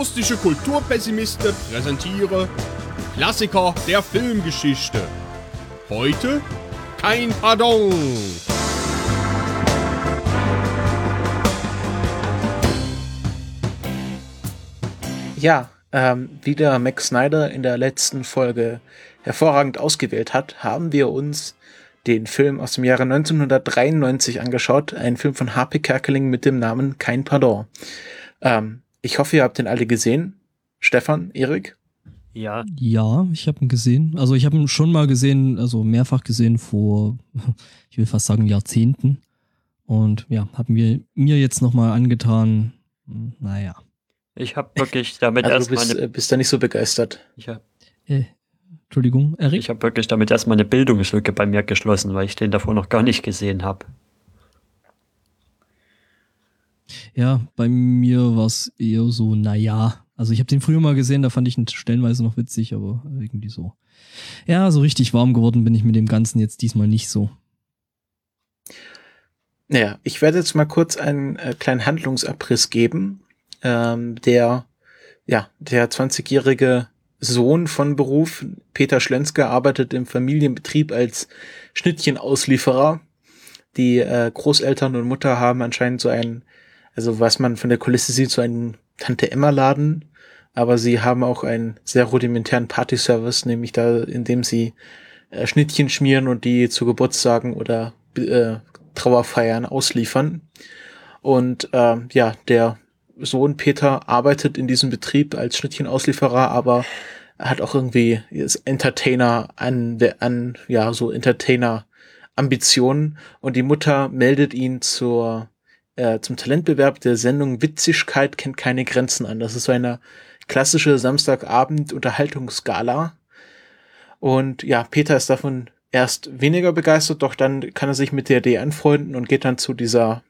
lustige Kulturpessimisten präsentiere Klassiker der Filmgeschichte. Heute kein Pardon. Ja, ähm, wie der Max Snyder in der letzten Folge hervorragend ausgewählt hat, haben wir uns den Film aus dem Jahre 1993 angeschaut, ein Film von Harpe Kerkeling mit dem Namen Kein Pardon. Ähm, ich hoffe, ihr habt den alle gesehen. Stefan, Erik? Ja. Ja, ich habe ihn gesehen. Also ich habe ihn schon mal gesehen, also mehrfach gesehen vor, ich will fast sagen, Jahrzehnten. Und ja, haben wir mir jetzt nochmal angetan. Naja. Ich habe wirklich damit also erstmal. Du bist, äh, bist da nicht so begeistert. Ich hab, äh, Entschuldigung, Erik? Ich habe wirklich damit erstmal eine Bildungslücke bei mir geschlossen, weil ich den davor noch gar nicht gesehen habe. Ja, bei mir war es eher so, naja. Also ich habe den früher mal gesehen, da fand ich ihn stellenweise noch witzig, aber irgendwie so. Ja, so richtig warm geworden bin ich mit dem Ganzen jetzt diesmal nicht so. Naja, ich werde jetzt mal kurz einen äh, kleinen Handlungsabriss geben. Ähm, der, ja, der 20-jährige Sohn von Beruf, Peter Schlönske, arbeitet im Familienbetrieb als Schnittchenauslieferer. Die äh, Großeltern und Mutter haben anscheinend so einen also was man von der Kulisse sieht, so einen Tante-Emma-Laden, aber sie haben auch einen sehr rudimentären Party-Service, nämlich da, indem sie äh, Schnittchen schmieren und die zu Geburtstagen oder äh, Trauerfeiern ausliefern. Und äh, ja, der Sohn Peter arbeitet in diesem Betrieb als Schnittchenauslieferer, aber hat auch irgendwie ist Entertainer an, an ja so Entertainer Ambitionen und die Mutter meldet ihn zur äh, zum Talentbewerb der Sendung Witzigkeit kennt keine Grenzen an. Das ist so eine klassische Samstagabend-Unterhaltungsgala. Und ja, Peter ist davon erst weniger begeistert, doch dann kann er sich mit der Idee anfreunden und geht dann zu dieser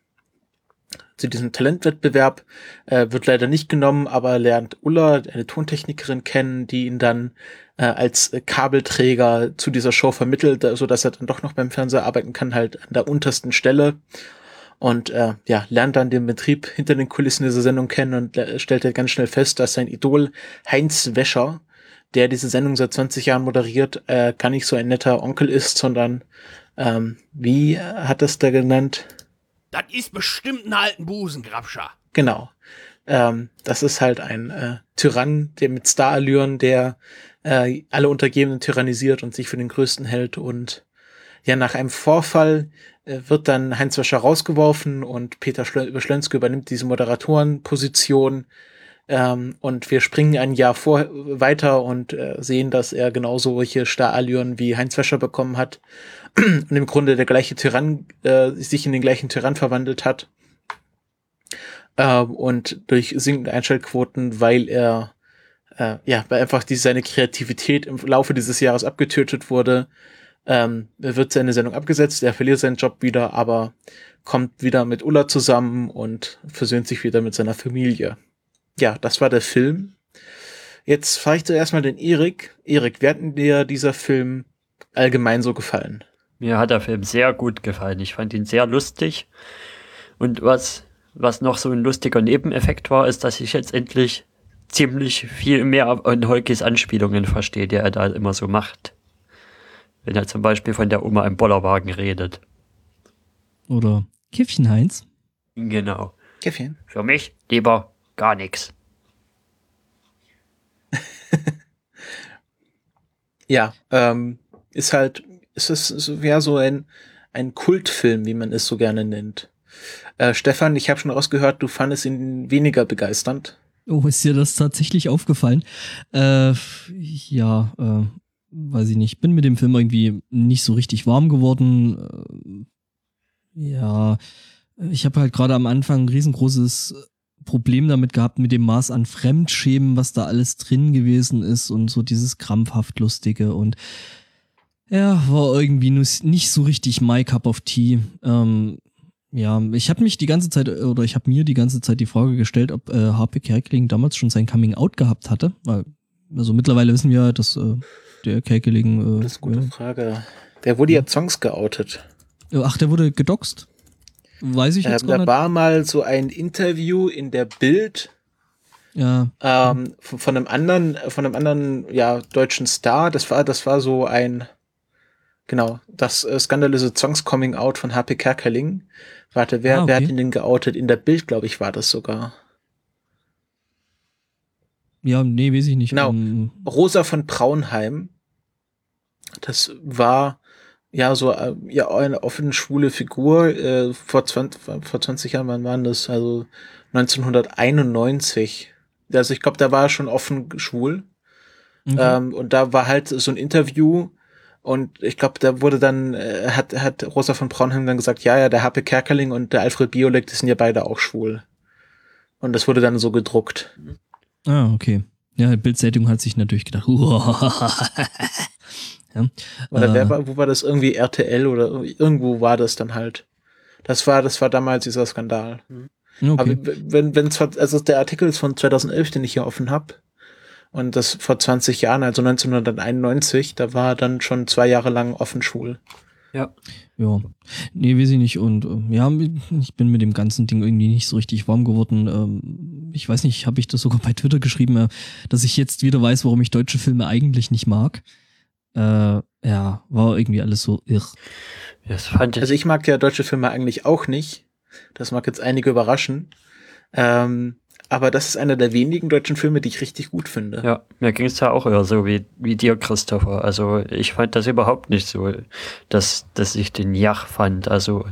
zu diesem Talentwettbewerb, äh, wird leider nicht genommen, aber lernt Ulla, eine Tontechnikerin, kennen, die ihn dann äh, als Kabelträger zu dieser Show vermittelt, so dass er dann doch noch beim Fernseher arbeiten kann, halt an der untersten Stelle und äh, ja, lernt dann den Betrieb hinter den Kulissen dieser Sendung kennen und äh, stellt er ganz schnell fest, dass sein Idol Heinz Wäscher, der diese Sendung seit 20 Jahren moderiert, äh, gar nicht so ein netter Onkel ist, sondern ähm, wie hat das da genannt? Das ist bestimmt ein alten Busengrabscher. Genau. Ähm, das ist halt ein äh, Tyrann, der mit Starallüren, der äh, alle Untergebenen tyrannisiert und sich für den Größten hält und ja, nach einem Vorfall wird dann Heinz Wäscher rausgeworfen und Peter Schlönske übernimmt diese Moderatorenposition. Ähm, und wir springen ein Jahr vor weiter und äh, sehen, dass er genauso solche Starallüren wie Heinz Wäscher bekommen hat und im Grunde der gleiche Tyrann äh, sich in den gleichen Tyrann verwandelt hat. Äh, und durch sinkende Einschaltquoten, weil er äh, ja, weil einfach die, seine Kreativität im Laufe dieses Jahres abgetötet wurde, ähm, wird seine Sendung abgesetzt, er verliert seinen Job wieder, aber kommt wieder mit Ulla zusammen und versöhnt sich wieder mit seiner Familie. Ja, das war der Film. Jetzt frage ich zuerst mal den Erik. Erik, wie hat dir dieser Film allgemein so gefallen? Mir hat der Film sehr gut gefallen. Ich fand ihn sehr lustig. Und was, was noch so ein lustiger Nebeneffekt war, ist, dass ich jetzt endlich ziemlich viel mehr an Holkis Anspielungen verstehe, die er da immer so macht. Wenn er zum Beispiel von der Oma im Bollerwagen redet. Oder Kiffchen Heinz. Genau. Kiffchen. Für mich lieber gar nichts. ja, ähm, ist halt, ist es ist ja so ein, ein Kultfilm, wie man es so gerne nennt. Äh, Stefan, ich habe schon rausgehört, du fandest ihn weniger begeisternd. Oh, ist dir das tatsächlich aufgefallen? Äh, ja, äh, weiß ich nicht, bin mit dem Film irgendwie nicht so richtig warm geworden. Äh, ja, ich habe halt gerade am Anfang ein riesengroßes Problem damit gehabt mit dem Maß an Fremdschämen, was da alles drin gewesen ist und so dieses krampfhaft lustige und ja, war irgendwie nicht so richtig my cup of tea. Ähm, ja, ich habe mich die ganze Zeit oder ich habe mir die ganze Zeit die Frage gestellt, ob äh, Harpe Kerkeling damals schon sein Coming Out gehabt hatte, weil also mittlerweile wissen wir, dass äh, der Kerkeling. Äh, das ist eine gute ja. Frage. Der wurde ja Songs geoutet. Ach, der wurde gedoxt? Weiß ich jetzt ähm, Da war mal so ein Interview in der Bild, Ja. Ähm, von, von einem anderen, von einem anderen, ja, deutschen Star. Das war, das war so ein, genau, das äh, skandalöse Songs Coming Out von HP Kerkeling. Warte, wer, Ah, wer hat okay. ihn denn geoutet? In der Bild, glaube ich, war das sogar. Ja, nee, weiß ich nicht. Genau. Ähm, Rosa von Braunheim. Das war ja so äh, ja eine offene schwule Figur äh, vor 20, vor 20 Jahren, wann waren das? Also 1991. Also ich glaube, da war er schon offen schwul. okay. Ähm, und da war halt so ein Interview und ich glaube, da wurde dann, äh, hat, hat Rosa von Braunheim dann gesagt, ja, ja, der Happe Kerkeling und der Alfred Biolek, die sind ja beide auch schwul. Und das wurde dann so gedruckt. Ah, okay. Ja, Bildzeitung hat sich natürlich gedacht, ja. Oder Äh. wer war, wo war das irgendwie RTL oder irgendwo war das dann halt. Das war, das war damals dieser Skandal. Okay. Aber wenn, wenn zwar, also der Artikel ist von 2011, den ich hier offen hab und das vor 20 Jahren, also 1991, da war dann schon zwei Jahre lang offen schwul. Ja. Nee, weiß ich nicht. Und äh, ja, ich bin mit dem ganzen Ding irgendwie nicht so richtig warm geworden. Ähm, ich weiß nicht, habe ich das sogar bei Twitter geschrieben, äh, dass ich jetzt wieder weiß, warum ich deutsche Filme eigentlich nicht mag. Äh, ja, war irgendwie alles so irr. Das fand ich. Also ich mag ja deutsche Filme eigentlich auch nicht. Das mag jetzt einige überraschen. Ähm, aber das ist einer der wenigen deutschen Filme, die ich richtig gut finde. ja, mir ging es ja auch eher so wie, wie dir, Christopher. Also ich fand das überhaupt nicht so, dass, dass ich den Jach fand. Also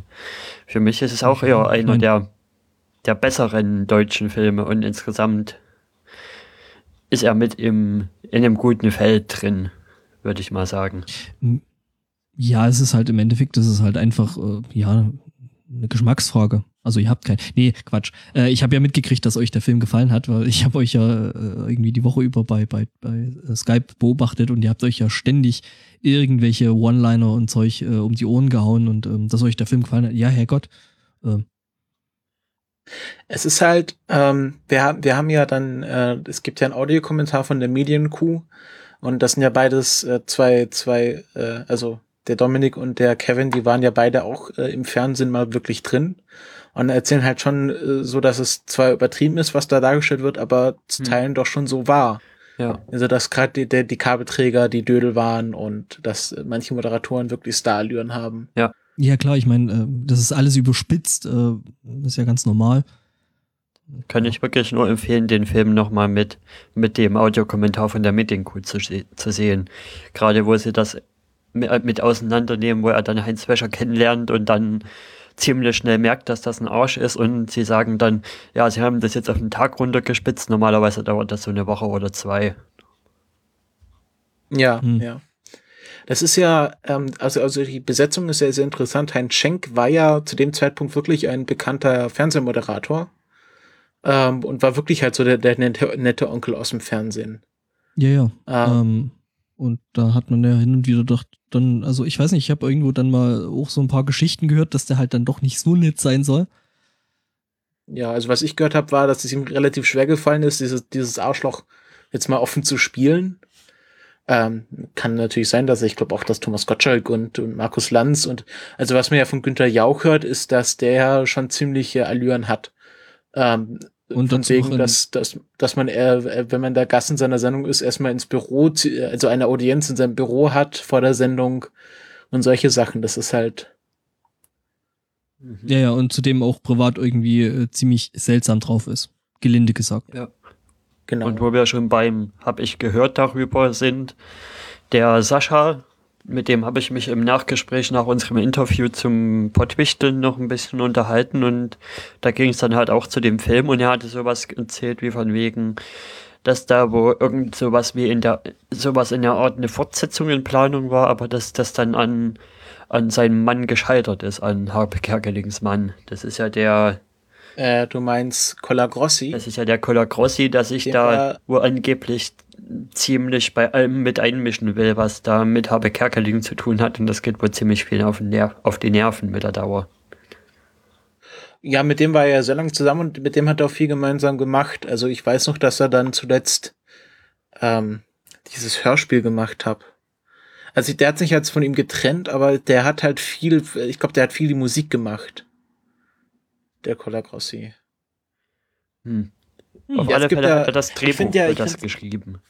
für mich ist es auch eher Ich einer der, der besseren deutschen Filme und insgesamt ist er mit im, in einem guten Feld drin, würde ich mal sagen. Ja, es ist halt im Endeffekt, das ist halt einfach, äh, ja, eine Geschmacksfrage. Also ihr habt kein. Nee, Quatsch. Äh, ich habe ja mitgekriegt, dass euch der Film gefallen hat, weil ich habe euch ja äh, irgendwie die Woche über bei, bei, bei äh, Skype beobachtet und ihr habt euch ja ständig irgendwelche One-Liner und Zeug äh, um die Ohren gehauen und ähm, dass euch der Film gefallen hat. Ja, Herrgott. Äh, Es ist halt, ähm, wir, haben wir haben ja dann, äh, es gibt ja einen Audiokommentar von der Medienkuh und das sind ja beides äh, zwei, zwei, äh, also der Dominik und der Kevin, die waren ja beide auch äh, im Fernsehen mal wirklich drin und erzählen halt schon äh, so, dass es zwar übertrieben ist, was da dargestellt wird, aber zu Hm. Teilen doch schon so war. Ja. Also dass gerade die, der- die Kabelträger die Dödel waren und dass äh, manche Moderatoren wirklich Starallüren haben. ja klar, ich meine, äh, das ist alles überspitzt, äh, ist ja ganz normal. Kann ich wirklich nur empfehlen, den Film nochmal mit, mit dem Audiokommentar von der Medienkuh zu, zu sehen. Gerade wo sie das mi- mit auseinandernehmen, wo er dann Heinz Wäscher kennenlernt und dann ziemlich schnell merkt, dass das ein Arsch ist und sie sagen dann, ja, sie haben das jetzt auf den Tag runtergespitzt, normalerweise dauert das so eine Woche oder zwei. Ja, Hm. ja. Das ist ja, ähm, also, also die Besetzung ist ja sehr interessant. Heinz Schenk war ja zu dem Zeitpunkt wirklich ein bekannter Fernsehmoderator ähm, und war wirklich halt so der, der nette, nette Onkel aus dem Fernsehen. Ja, ja. Ähm, Ähm, und da hat man ja hin und wieder doch dann, also ich weiß nicht, ich habe irgendwo dann mal auch so ein paar Geschichten gehört, dass der halt dann doch nicht so nett sein soll. Ja, also was ich gehört habe, war, dass es ihm relativ schwer gefallen ist, dieses, dieses Arschloch jetzt mal offen zu spielen. Ähm, kann natürlich sein, dass ich glaube auch, dass Thomas Gottschalk und, und Markus Lanz und also was man ja von Günter Jauch hört, ist, dass der schon ziemliche Allüren hat. Ähm, Und von wegen, dass, dass, dass man, äh, wenn man da Gast in seiner Sendung ist, erstmal ins Büro, also eine Audienz in seinem Büro hat vor der Sendung und solche Sachen. Das ist halt, Ja, ja, und zudem auch privat irgendwie äh, ziemlich seltsam drauf ist. Gelinde gesagt. genau. Und wo wir schon beim Hab ich gehört darüber sind, der Sascha, mit dem habe ich mich im Nachgespräch nach unserem Interview zum Pottwichteln noch ein bisschen unterhalten und da ging es dann halt auch zu dem Film und er hatte sowas erzählt wie von wegen, dass da wo irgend sowas wie in der, sowas in der Art eine Fortsetzung in Planung war, aber dass das dann an, an seinem Mann gescheitert ist, an Harpe Kerkelings Mann. Das ist ja der, äh, du meinst Colagrossi? das ist ja der Colacrossi, der sich Den da wo angeblich ziemlich bei allem mit einmischen will, was da mit Habe Kerkeling zu tun hat. Und das geht wohl ziemlich viel auf, den Ner auf die Nerven mit der Dauer. Ja, mit dem war er ja sehr lange zusammen und mit dem hat er auch viel gemeinsam gemacht. Also ich weiß noch, dass er dann zuletzt ähm, dieses Hörspiel gemacht hat. Also der hat sich jetzt von ihm getrennt, aber der hat halt viel, ich glaube, der hat viel die Musik gemacht. Der Colagrossi. Hm. Auf Ja, alle gibt Fälle ja- hat er das Drehbuch ja, das geschrieben.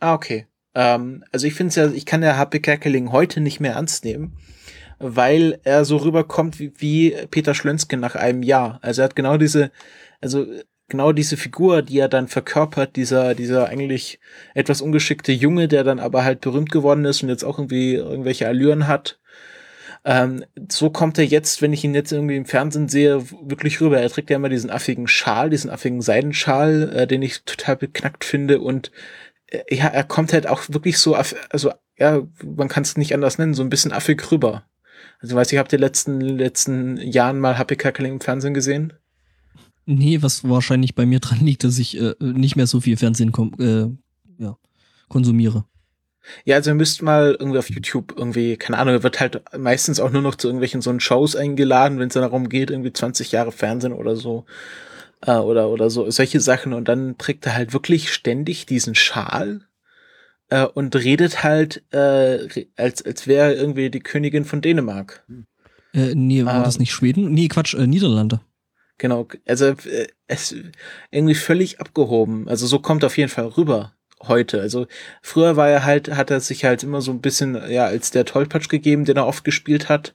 Ah, okay. Ähm, also ich finde es ja, ich kann der HP Kerkeling heute nicht mehr ernst nehmen, weil er so rüberkommt wie, wie Peter Schlönske nach einem Jahr. Also er hat genau diese, also genau diese Figur, die er dann verkörpert, dieser, dieser eigentlich etwas ungeschickte Junge, der dann aber halt berühmt geworden ist und jetzt auch irgendwie irgendwelche Allüren hat. Ähm, so kommt er jetzt, wenn ich ihn jetzt irgendwie im Fernsehen sehe, wirklich rüber. Er trägt ja immer diesen affigen Schal, diesen affigen Seidenschal, äh, den ich total beknackt finde und äh, ja, er kommt halt auch wirklich so, aff- also ja, man kann es nicht anders nennen, so ein bisschen affig rüber. Also ich weiß ich, habt ihr letzten letzten Jahren mal Happy Kerkeling im Fernsehen gesehen? Nee, was wahrscheinlich bei mir dran liegt, dass ich äh, nicht mehr so viel Fernsehen äh, ja, konsumiere. Ja, also ihr müsst mal irgendwie auf YouTube irgendwie, keine Ahnung, er wird halt meistens auch nur noch zu irgendwelchen so einen Shows eingeladen, wenn es dann darum geht, irgendwie 20 Jahre Fernsehen oder so. Äh, oder, oder so, solche Sachen. Und dann trägt er halt wirklich ständig diesen Schal äh, und redet halt, äh, als, als wäre er irgendwie die Königin von Dänemark. Äh, nee, war Ähm. das nicht Schweden? Nee, Quatsch, äh, Niederlande. Genau, also äh, es irgendwie völlig abgehoben. Also so kommt auf jeden Fall rüber heute. Also früher war er halt, hat er sich halt immer so ein bisschen, ja, als der Tollpatsch gegeben, den er oft gespielt hat.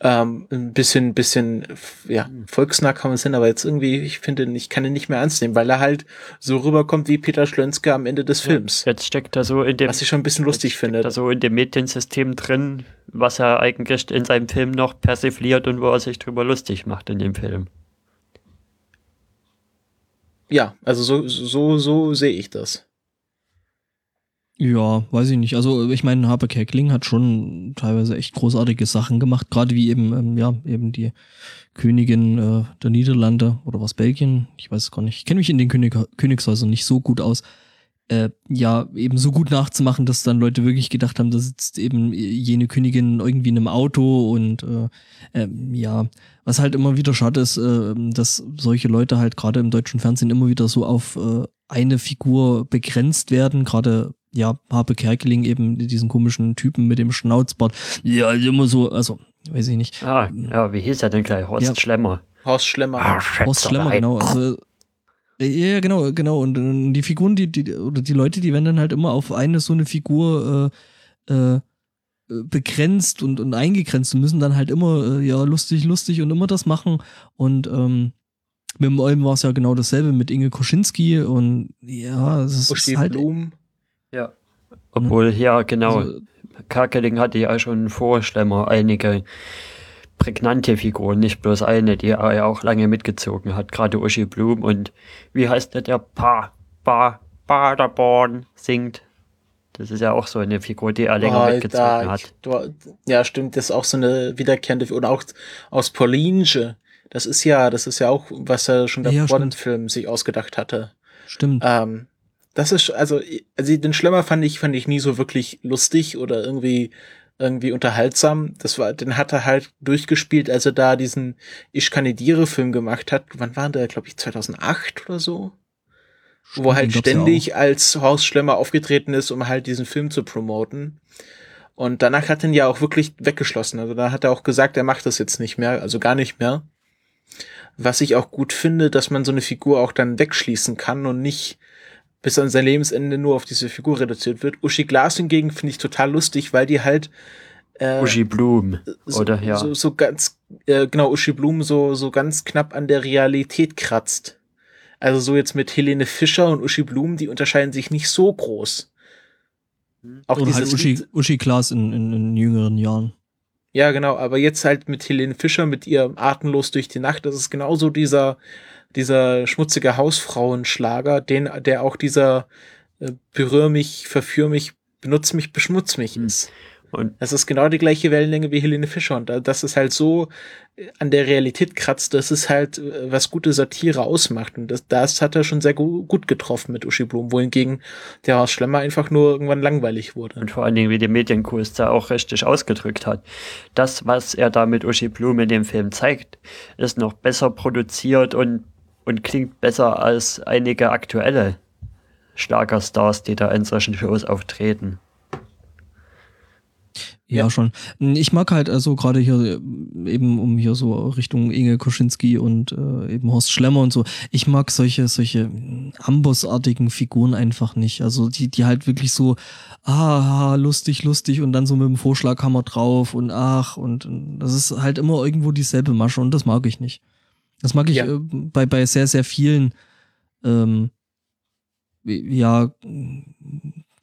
Ähm, ein bisschen, bisschen, ja, volksnah kann man es hin, aber jetzt irgendwie, ich finde, ich kann ihn nicht mehr ernst nehmen, weil er halt so rüberkommt wie Peter Schlönske am Ende des Films. Jetzt steckt er so in dem, Was ich schon ein bisschen lustig finde. steckt er so in dem Mediensystem drin, was er eigentlich in seinem Film noch persifliert und wo er sich drüber lustig macht in dem Film. Ja, also so, so, so sehe ich das. Ja, weiß ich nicht. Also ich meine, Harpe Kerkeling hat schon teilweise echt großartige Sachen gemacht, gerade wie eben, ähm, ja, eben die Königin äh, der Niederlande oder was Belgien, ich weiß es gar nicht. Ich kenne mich in den König Königshäusern nicht so gut aus. Äh, ja, eben so gut nachzumachen, dass dann Leute wirklich gedacht haben, da sitzt eben jene Königin irgendwie in einem Auto und äh, ähm, ja, was halt immer wieder schade ist, äh, dass solche Leute halt gerade im deutschen Fernsehen immer wieder so auf äh, eine Figur begrenzt werden, gerade ja, Harpe Kerkeling eben diesen komischen Typen mit dem Schnauzbart. Ja, immer so, also, weiß ich nicht. Ah, ja, wie hieß er denn gleich? Horst Ja. Schlemmer. Horst Schlemmer. Ah, Horst Schlemmer, genau. Also, ja, genau, genau. Und äh, die Figuren, die, die, oder die Leute, die werden dann halt immer auf eine so eine Figur äh, äh, begrenzt und, und eingegrenzt und müssen dann halt immer, äh, ja, lustig, lustig und immer das machen. Und ähm, mit dem Olm war es ja genau dasselbe mit Inge Koschinski und ja, es ist Uschi halt. Blum. Obwohl, ja, genau. Also, Kerkeling hatte ja schon vor Schlemmer einige prägnante Figuren, nicht bloß eine, die er ja auch lange mitgezogen hat, gerade Uschi Blum und wie heißt der, der Pa, Pa, Paderborn singt. Das ist ja auch so eine Figur, die er länger Oh, mitgezogen da, hat. du, ja, stimmt, das ist auch so eine wiederkehrende, oder auch aus Paulinge. Das ist ja, das ist ja auch, was er schon Ja, der ja, Bond-Film sich ausgedacht hatte. stimmt. Ähm, das ist, also, also den Schlemmer fand ich, fand ich nie so wirklich lustig oder irgendwie, irgendwie unterhaltsam. Das war, den hat er halt durchgespielt, als er da diesen Ich kandidiere Film gemacht hat. Wann war der, glaube ich, 2008 oder so? Stimmt, wo halt den gab's ja ständig als Horst Schlemmer aufgetreten ist, um halt diesen Film zu promoten. Und danach hat er ihn ja auch wirklich weggeschlossen. Also da hat er auch gesagt, er macht das jetzt nicht mehr, also gar nicht mehr. Was ich auch gut finde, dass man so eine Figur auch dann wegschließen kann und nicht bis an sein Lebensende nur auf diese Figur reduziert wird. Uschi Glas hingegen finde ich total lustig, weil die halt äh, Uschi Blum, so, oder ja. so, so ganz, äh, genau, Uschi Blum so, so ganz knapp an der Realität kratzt. Also so jetzt mit Helene Fischer und Uschi Blum, die unterscheiden sich nicht so groß. Auch Oder halt Uschi, Uschi Klaas in, in, in jüngeren Jahren. Ja, genau, aber jetzt halt mit Helene Fischer, mit ihrem Atemlos durch die Nacht, das ist genauso dieser, dieser schmutzige Hausfrauenschlager, den, der auch dieser äh, Berühr mich, verführ mich, benutz mich, beschmutz mich Hm. ist. Und Das ist genau die gleiche Wellenlänge wie Helene Fischer und da- das ist halt so äh, an der Realität kratzt, dass es halt äh, was gute Satire ausmacht und das, das hat er schon sehr gu gut getroffen mit Uschi Blum, wohingegen der Horst Schlemmer einfach nur irgendwann langweilig wurde. Und vor allen Dingen, wie die Medienkunst da auch richtig ausgedrückt hat. Das, was er da mit Uschi Blum in dem Film zeigt, ist noch besser produziert und, und klingt besser als einige aktuelle Schlagerstars, die da in solchen Shows auftreten. Ja, Ja. schon. Ich mag halt also gerade hier eben um hier so Richtung Inge Koschinski und äh, eben Horst Schlemmer und so. Ich mag solche solche Ambossartigen Figuren einfach nicht. Also die die halt wirklich so ah lustig lustig und dann so mit dem Vorschlaghammer drauf und ach und, und das ist halt immer irgendwo dieselbe Masche und das mag ich nicht. Das mag ich Ja. äh, bei bei sehr sehr vielen ähm, ja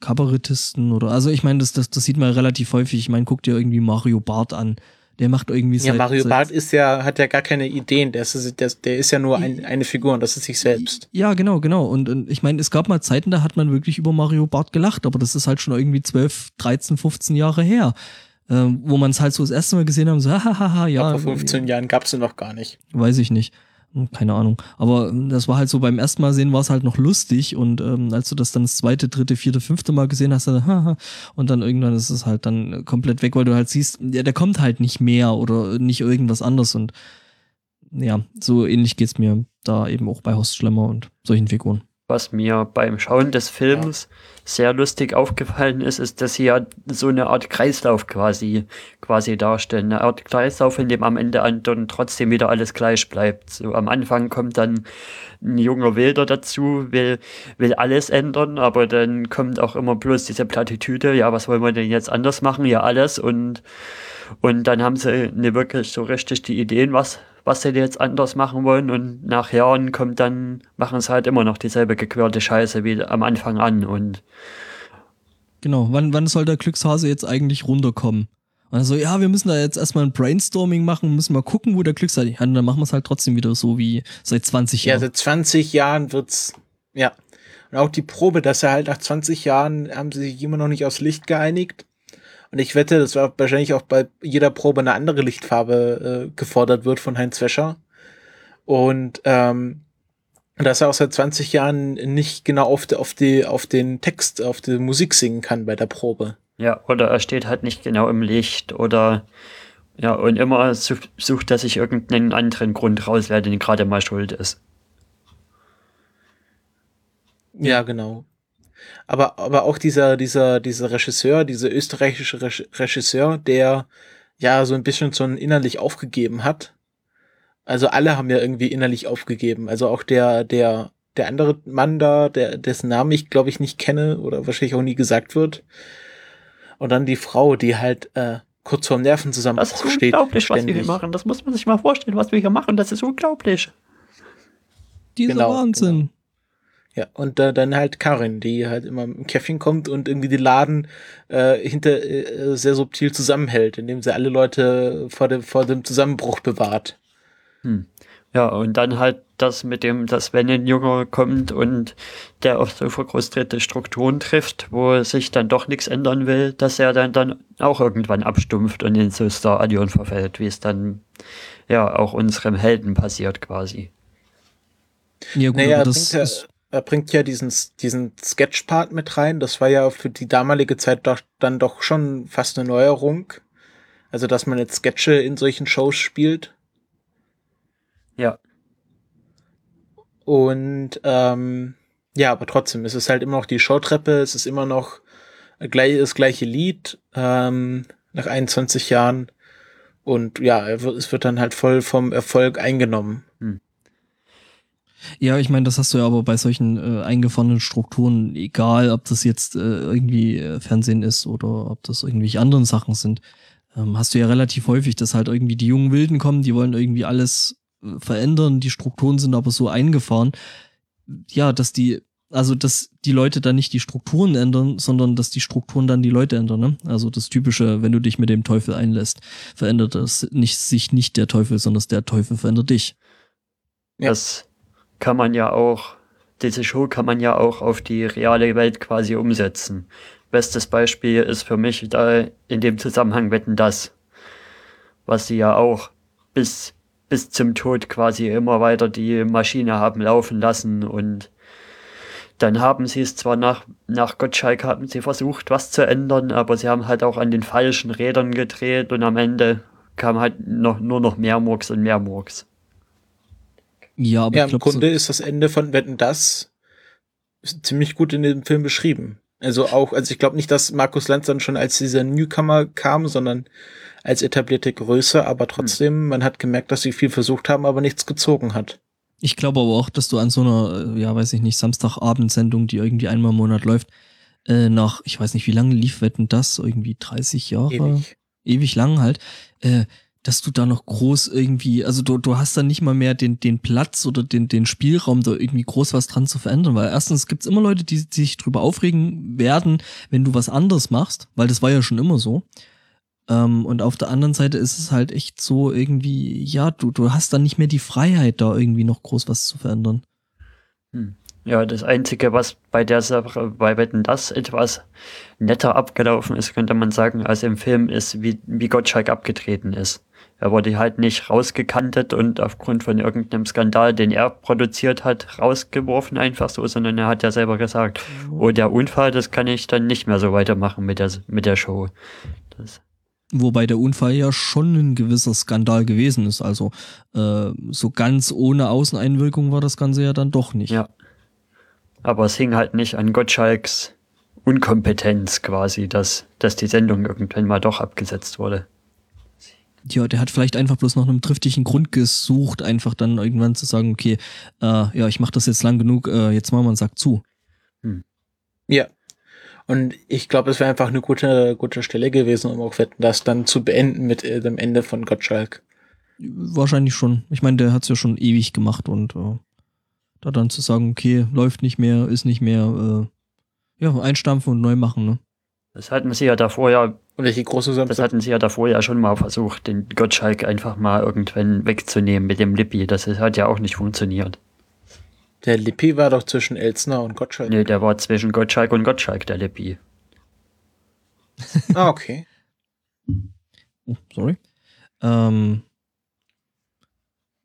Kabarettisten oder also ich meine, das, das, das sieht man relativ häufig. Ich meine, guck dir irgendwie Mario Barth an. Der macht irgendwie Ja, seit, Mario seit, Barth ist ja, hat ja gar keine Ideen. Der ist, der, der ist ja nur ein, eine Figur und das ist sich selbst. Ja, genau, genau. Und, und ich meine, es gab mal Zeiten, da hat man wirklich über Mario Barth gelacht, aber das ist halt schon irgendwie 12, 13, 15 Jahre her. Ähm, wo man es halt so das erste Mal gesehen haben, so, hahaha, ja. Vor 15 Jahren gab's sie noch gar nicht. Weiß ich nicht. Hm, Keine Ahnung. Aber ähm, das war halt so beim ersten Mal sehen war es halt noch lustig und ähm, als du das dann das zweite, dritte, vierte, fünfte Mal gesehen hast, dann, haha, und dann irgendwann ist es halt dann komplett weg, weil du halt siehst, ja, der kommt halt nicht mehr oder nicht irgendwas anderes und ja, so ähnlich geht's mir da eben auch bei Horst Schlemmer und solchen Figuren. Was mir beim Schauen des Films sehr lustig aufgefallen ist, ist, dass sie ja so eine Art Kreislauf quasi, quasi darstellen. Eine Art Kreislauf, in dem am Ende an- dann trotzdem wieder alles gleich bleibt. So am Anfang kommt dann ein junger Wilder dazu, will, will alles ändern, aber dann kommt auch immer bloß diese Plattitüde, ja, was wollen wir denn jetzt anders machen? Ja, alles und, und dann haben sie nicht wirklich so richtig die Ideen, was, was sie jetzt anders machen wollen und nach Jahren kommt dann, machen sie halt immer noch dieselbe gequirlte Scheiße wie am Anfang an und Genau, wann, wann soll der Glückshase jetzt eigentlich runterkommen? Also, ja, wir müssen da jetzt erstmal ein Brainstorming machen, müssen mal gucken, wo der Glückshase ist. Ja, dann machen wir es halt trotzdem wieder so wie seit 20 Ja, Jahren. seit 20 Jahren wird's, ja. Und auch die Probe, dass er halt nach 20 Jahren haben sie sich immer noch nicht aufs Licht geeinigt. Und ich wette, das war wahrscheinlich auch bei jeder Probe eine andere Lichtfarbe äh, gefordert wird von Heinz Wäscher. Und ähm, dass er auch seit 20 Jahren nicht genau auf, die, auf, die, auf den Text, auf die Musik singen kann bei der Probe. ja, oder er steht halt nicht genau im Licht oder ja, und immer su- sucht er sich irgendeinen anderen Grund raus, wer denn gerade mal schuld ist. Ja, genau. Aber, aber auch dieser, dieser, dieser Regisseur, dieser österreichische Reg- Regisseur, der ja so ein bisschen schon innerlich aufgegeben hat. Also alle haben ja irgendwie innerlich aufgegeben. Also auch der, der, der andere Mann da, der, dessen Namen ich glaube ich nicht kenne oder wahrscheinlich auch nie gesagt wird. Und dann die Frau, die halt äh, kurz vorm Das Nervenzusammenbruch ist steht. unglaublich, was wir hier ständig. machen. Das muss man sich mal vorstellen, was wir hier machen. Das ist unglaublich. Dieser genau, Wahnsinn. Ja, und äh, dann halt Karin, die halt immer im Käffchen kommt und irgendwie die Laden äh, hinter äh, sehr subtil zusammenhält, indem sie alle Leute vor dem, vor dem Zusammenbruch bewahrt. Hm. Ja, und dann halt das mit dem, dass wenn ein Junge kommt und der auf so verkrustete Strukturen trifft, wo sich dann doch nichts ändern will, dass er dann, dann auch irgendwann abstumpft und in so Stadion verfällt, wie es dann ja auch unserem Helden passiert quasi. Ja, gut, Naja, aber das bringt, ja, ist, er bringt ja diesen, diesen Sketch-Part mit rein. Das war ja für die damalige Zeit doch, dann doch schon fast eine Neuerung. Also, dass man jetzt Sketche in solchen Shows spielt. Ja, Und ähm, ja, aber trotzdem, es ist halt immer noch die Showtreppe, es ist immer noch gleich, das gleiche Lied ähm, nach 21 Jahren. Und ja, es wird dann halt voll vom Erfolg eingenommen. Ja, ich meine, das hast du ja aber bei solchen äh, eingefahrenen Strukturen, egal ob das jetzt äh, irgendwie äh, Fernsehen ist oder ob das irgendwelche anderen Sachen sind, ähm, hast du ja relativ häufig, dass halt irgendwie die jungen Wilden kommen, die wollen irgendwie alles äh, verändern, die Strukturen sind aber so eingefahren, ja, dass die, also dass die Leute dann nicht die Strukturen ändern, sondern dass die Strukturen dann die Leute ändern. Ne? Also das typische, wenn du dich mit dem Teufel einlässt, verändert das nicht sich nicht der Teufel, sondern der Teufel verändert dich. Ja. das kann man ja auch, diese Show kann man ja auch auf die reale Welt quasi umsetzen. Bestes Beispiel ist für mich da in dem Zusammenhang Wetten das, was sie ja auch bis, bis zum Tod quasi immer weiter die Maschine haben laufen lassen und dann haben sie es zwar nach, nach Gottschalk haben sie versucht, was zu ändern, aber sie haben halt auch an den falschen Rädern gedreht und am Ende kam halt noch, nur noch mehr Murks und mehr Murks. Ja, aber Ja, im Grunde ist das Ende von Wetten das ziemlich gut in dem Film beschrieben. Also auch, also ich glaube nicht, dass Markus Lanz dann schon als dieser Newcomer kam, sondern als etablierte Größe, aber trotzdem, man hat gemerkt, dass sie viel versucht haben, aber nichts gezogen hat. Ich glaube aber auch, dass du an so einer, äh, ja, weiß ich nicht, Samstagabendsendung, die irgendwie einmal im Monat läuft, äh, nach, ich weiß nicht, wie lange lief Wetten das? Irgendwie 30 Jahre? Ewig. Ewig lang halt. Äh, dass du da noch groß irgendwie, also du, du hast da nicht mal mehr den, den Platz oder den, den Spielraum, da irgendwie groß was dran zu verändern, weil erstens gibt's immer Leute, die, die sich drüber aufregen werden, wenn du was anderes machst, weil das war ja schon immer so. Ähm, und auf der anderen Seite ist es halt echt so irgendwie, ja, du, du hast dann nicht mehr die Freiheit, da irgendwie noch groß was zu verändern. Hm. Ja, das Einzige, was bei der Sache, bei Wetten das etwas netter abgelaufen ist, könnte man sagen, als im Film ist, wie, wie Gottschalk abgetreten ist. Er wurde halt nicht rausgekantet und aufgrund von irgendeinem Skandal, den er produziert hat, rausgeworfen einfach so, sondern er hat ja selber gesagt, oh, der Unfall, das kann ich dann nicht mehr so weitermachen mit der, mit der Show. Das. Wobei der Unfall ja schon ein gewisser Skandal gewesen ist. Also äh, so ganz ohne Außeneinwirkung war das Ganze ja dann doch nicht. Ja. Aber es hing halt nicht an Gottschalks Unkompetenz quasi, dass, dass die Sendung irgendwann mal doch abgesetzt wurde. Ja, der hat vielleicht einfach bloß noch einen triftigen Grund gesucht, einfach dann irgendwann zu sagen, okay, äh, ja, ich mache das jetzt lang genug, äh, jetzt machen wir einen Sack zu. Hm. Ja. Und ich glaube, es wäre einfach eine gute, gute Stelle gewesen, um auch das dann zu beenden mit äh, dem Ende von Gottschalk. Wahrscheinlich schon. Ich meine, der hat's ja schon ewig gemacht und äh, da dann zu sagen, okay, läuft nicht mehr, ist nicht mehr, äh, ja, einstampfen und neu machen, ne? Das hatten sie ja davor ja und welche große Das hatten sie ja davor ja schon mal versucht, den Gottschalk einfach mal irgendwann wegzunehmen mit dem Lippi. Das hat ja auch nicht funktioniert. Der Lippi war doch zwischen Elsner und Gottschalk. Nee, der war zwischen Gottschalk und Gottschalk, der Lippi. ah, okay. Oh, sorry. Ähm,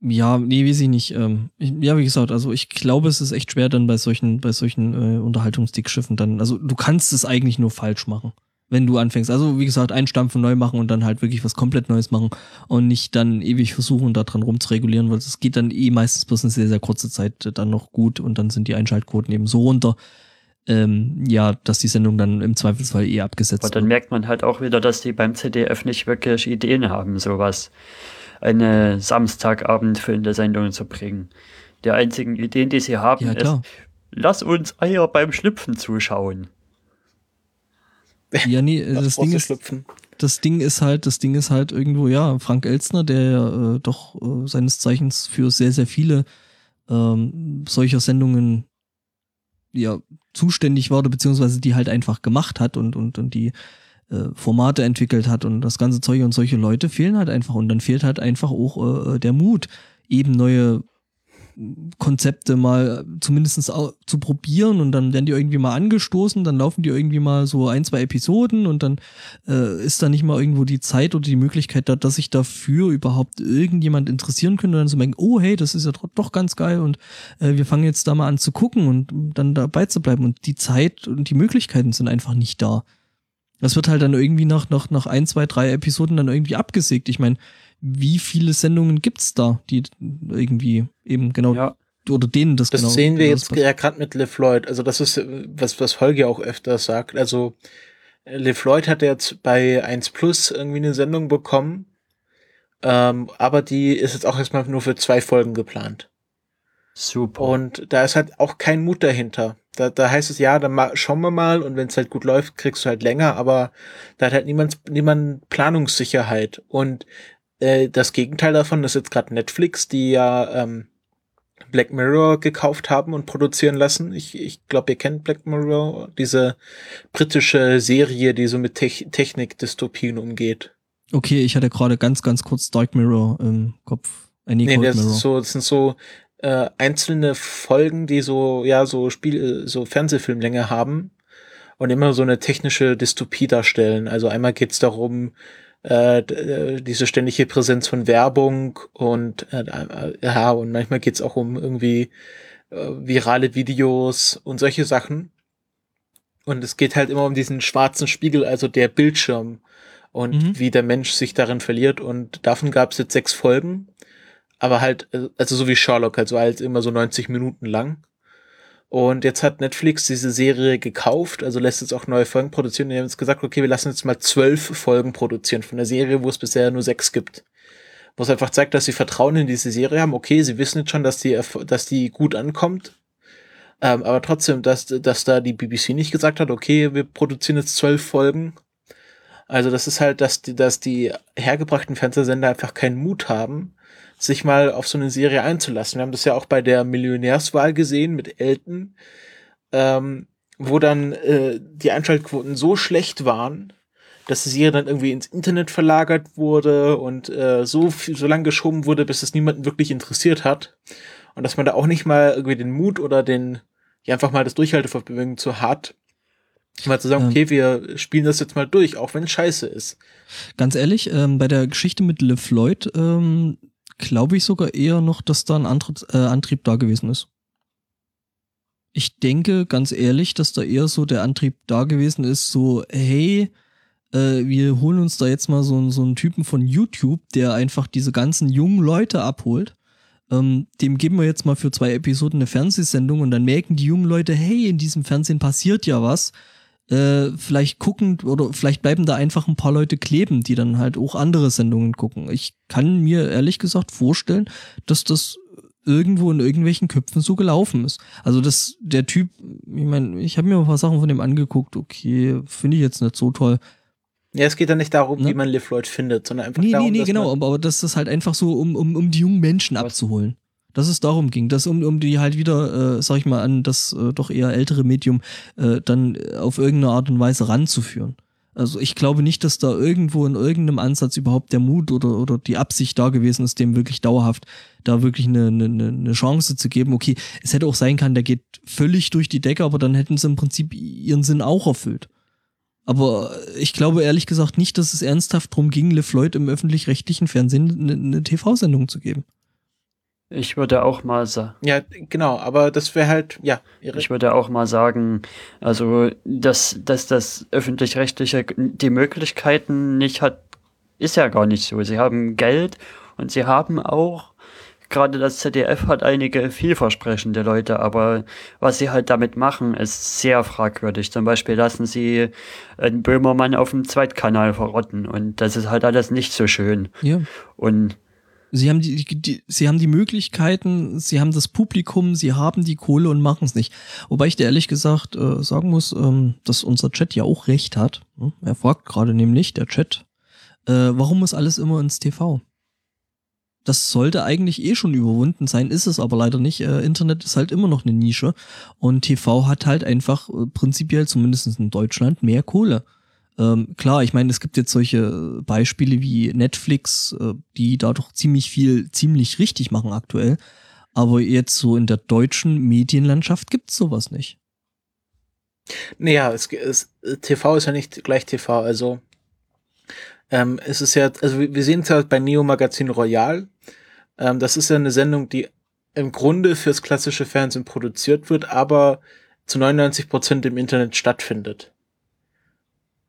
ja, nee, weiß ich nicht. Ähm, ich, ja, wie gesagt, also ich glaube, es ist echt schwer dann bei solchen, bei solchen äh, Unterhaltungsdickschiffen dann. Also du kannst es eigentlich nur falsch machen wenn du anfängst. Also wie gesagt, einstampfen, neu machen und dann halt wirklich was komplett Neues machen und nicht dann ewig versuchen, da dran rumzuregulieren, weil es geht dann eh meistens bloß eine sehr, sehr kurze Zeit dann noch gut und dann sind die Einschaltquoten eben so runter, ähm, ja, dass die Sendung dann im Zweifelsfall eh abgesetzt wird. Und dann merkt man halt auch wieder, dass die beim ZDF nicht wirklich Ideen haben, sowas eine Samstagabendfüllende Sendung zu bringen. Die einzigen Ideen, die sie haben, ja, ist, lass uns Eier beim Schlüpfen zuschauen. Ja, nee, das, Ding ist, das Ding ist halt, das Ding ist halt irgendwo, ja, Frank Elstner, der äh, doch äh, seines Zeichens für sehr, sehr viele ähm, solcher Sendungen ja zuständig war, beziehungsweise die halt einfach gemacht hat und, und, und die äh, Formate entwickelt hat und das ganze Zeug und solche Leute fehlen halt einfach. Und dann fehlt halt einfach auch äh, der Mut, eben neue Konzepte mal zumindest zu probieren. Und dann werden die irgendwie mal angestoßen, dann laufen die irgendwie mal so ein, zwei Episoden und dann äh, ist da nicht mal irgendwo die Zeit oder die Möglichkeit da, dass sich dafür überhaupt irgendjemand interessieren könnte und dann so denken, oh hey, das ist ja doch ganz geil und äh, wir fangen jetzt da mal an zu gucken und dann dabei zu bleiben. Und die Zeit und die Möglichkeiten sind einfach nicht da. Das wird halt dann irgendwie nach, nach, nach ein, zwei, drei Episoden dann irgendwie abgesägt. Ich meine, wie viele Sendungen gibt's da, die irgendwie eben genau ja. oder denen das, das genau. Das sehen wir jetzt ja gerade mit LeFloid. Also das ist was was Holger auch öfter sagt. Also LeFloid hat jetzt bei 1 Plus irgendwie eine Sendung bekommen, ähm, aber die ist jetzt auch erstmal nur für zwei Folgen geplant. Super. Und da ist halt auch kein Mut dahinter. Da, da heißt es, ja, dann mal, schauen wir mal und wenn es halt gut läuft, kriegst du halt länger, aber da hat halt niemand, niemand Planungssicherheit. Und äh, das Gegenteil davon ist jetzt gerade Netflix, die ja ähm, Black Mirror gekauft haben und produzieren lassen. Ich, ich glaube, ihr kennt Black Mirror, diese britische Serie, die so mit Te Technik-Dystopien umgeht. Okay, ich hatte gerade ganz, ganz kurz Dark Mirror im Kopf. Äh, nee, nee das, Mirror. Ist so, das sind so äh, einzelne Folgen, die so, ja, so Spiel, so Fernsehfilmlänge haben und immer so eine technische Dystopie darstellen. Also einmal geht's darum, äh, äh, diese ständige Präsenz von Werbung und äh, äh, ja, und manchmal geht's auch um irgendwie äh, virale Videos und solche Sachen. Und es geht halt immer um diesen schwarzen Spiegel, also der Bildschirm und mhm. wie der Mensch sich darin verliert. Und davon gab es jetzt sechs Folgen, aber halt, äh, also so wie Sherlock, also halt immer so 90 Minuten lang. Und jetzt hat Netflix diese Serie gekauft, also lässt jetzt auch neue Folgen produzieren. Und die haben jetzt gesagt, okay, wir lassen jetzt mal zwölf Folgen produzieren von der Serie, wo es bisher nur sechs gibt. Wo es einfach zeigt, dass sie Vertrauen in diese Serie haben. Okay, sie wissen jetzt schon, dass die, dass die gut ankommt. Ähm, aber trotzdem, dass, dass da die BBC nicht gesagt hat, okay, wir produzieren jetzt zwölf Folgen. Also das ist halt, dass die, dass die hergebrachten Fernsehsender einfach keinen Mut haben, sich mal auf so eine Serie einzulassen. Wir haben das ja auch bei der Millionärswahl gesehen mit Elton, ähm, wo dann äh, die Einschaltquoten so schlecht waren, dass die Serie dann irgendwie ins Internet verlagert wurde und äh, so viel, so lange geschoben wurde, bis es niemanden wirklich interessiert hat. Und dass man da auch nicht mal irgendwie den Mut oder den, ja, einfach mal das Durchhaltevermögen zu hat, mal zu sagen, ähm, okay, wir spielen das jetzt mal durch, auch wenn es scheiße ist. Ganz ehrlich, ähm, bei der Geschichte mit LeFloid ähm, glaube ich sogar eher noch, dass da ein Antrieb, äh, Antrieb da gewesen ist. Ich denke ganz ehrlich, dass da eher so der Antrieb da gewesen ist, so, hey, äh, wir holen uns da jetzt mal so, so einen Typen von YouTube, der einfach diese ganzen jungen Leute abholt. Ähm, dem geben wir jetzt mal für zwei Episoden eine Fernsehsendung und dann merken die jungen Leute, hey, in diesem Fernsehen passiert ja was äh, vielleicht gucken oder vielleicht bleiben da einfach ein paar Leute kleben, die dann halt auch andere Sendungen gucken. Ich kann mir ehrlich gesagt vorstellen, dass das irgendwo in irgendwelchen Köpfen so gelaufen ist. Also dass der Typ, ich meine, ich habe mir ein paar Sachen von dem angeguckt, okay, finde ich jetzt nicht so toll. Ja, es geht ja nicht darum, ne? wie man Liv Lloyd findet, sondern einfach nee, darum, Nee, nee, genau, aber, aber das ist halt einfach so, um, um, um die jungen Menschen abzuholen dass es darum ging, dass um, um die halt wieder, äh, sag ich mal, an das äh, doch eher ältere Medium äh, dann auf irgendeine Art und Weise ranzuführen. Also ich glaube nicht, dass da irgendwo in irgendeinem Ansatz überhaupt der Mut oder, oder die Absicht da gewesen ist, dem wirklich dauerhaft da wirklich eine, eine, eine Chance zu geben. Okay, es hätte auch sein können, der geht völlig durch die Decke, aber dann hätten sie im Prinzip ihren Sinn auch erfüllt. Aber ich glaube ehrlich gesagt nicht, dass es ernsthaft drum ging, LeFloid im öffentlich-rechtlichen Fernsehen eine, eine TV-Sendung zu geben. Ich würde auch mal sagen. Ja, genau, aber das wäre halt, ja. Ich würde auch mal sagen, also, dass, dass das öffentlich-rechtliche die Möglichkeiten nicht hat, ist ja gar nicht so. Sie haben Geld und sie haben auch, gerade das ZDF hat einige vielversprechende Leute, aber was sie halt damit machen, ist sehr fragwürdig. Zum Beispiel lassen sie einen Böhmermann auf dem Zweitkanal verrotten und das ist halt alles nicht so schön. Ja. Und Sie haben die, die, sie haben die Möglichkeiten, sie haben das Publikum, sie haben die Kohle und machen es nicht. Wobei ich dir ehrlich gesagt äh, sagen muss, ähm, dass unser Chat ja auch recht hat. Hm? Er fragt gerade nämlich, der Chat, äh, warum muss alles immer ins TV? Das sollte eigentlich eh schon überwunden sein, ist es aber leider nicht. Äh, Internet ist halt immer noch eine Nische und TV hat halt einfach äh, prinzipiell, zumindest in Deutschland, mehr Kohle. Ähm, klar, ich meine, es gibt jetzt solche Beispiele wie Netflix, äh, die da doch ziemlich viel, ziemlich richtig machen aktuell. Aber jetzt so in der deutschen Medienlandschaft gibt's sowas nicht. Naja, es, es, TV ist ja nicht gleich TV. Also ähm, es ist ja, also wir sehen es ja bei Neo Magazin Royal. Ähm, das ist ja eine Sendung, die im Grunde fürs klassische Fernsehen produziert wird, aber zu 99 Prozent im Internet stattfindet.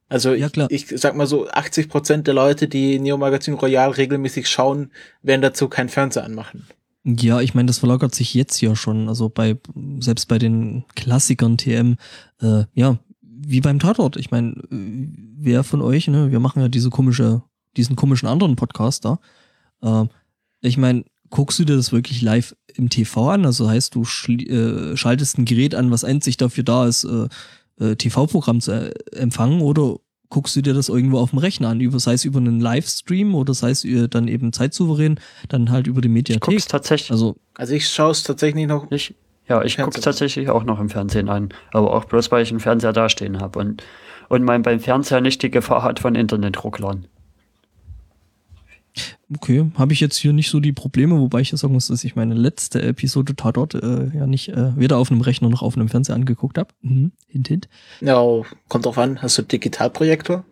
Also ja, ich, ich sag mal so, 80 Prozent der Leute, die Neo Magazin Royal regelmäßig schauen, werden dazu keinen Fernseher anmachen. Ja, ich meine, das verlagert sich jetzt ja schon. Also bei selbst bei den Klassikern TM, äh, ja, wie beim Tatort. Ich meine, äh, wer von euch, ne, wir machen ja diese komische, diesen komischen anderen Podcast da. Äh, ich meine, guckst du dir das wirklich live im TV an? Also heißt, du äh, schaltest ein Gerät an, was einzig dafür da ist, äh, äh, TV-Programm zu äh, empfangen oder guckst du dir das irgendwo auf dem Rechner an, über, sei es über einen Livestream oder sei es äh, dann eben zeitsouverän, dann halt über die Mediathek. Ich tatsächlich. Also, also ich schaue es tatsächlich noch. Ich, ja, ich gucke es tatsächlich auch noch im Fernsehen an, aber auch bloß, weil ich einen Fernseher dastehen habe und, und man beim Fernseher nicht die Gefahr hat von Internetrucklern. Okay, habe ich jetzt hier nicht so die Probleme, wobei ich ja sagen muss, dass ich meine letzte Episode Tatort äh, ja nicht äh, weder auf einem Rechner noch auf einem Fernseher angeguckt habe. Mhm. Hint, hint. Ja, kommt drauf an. Hast du Digitalprojektor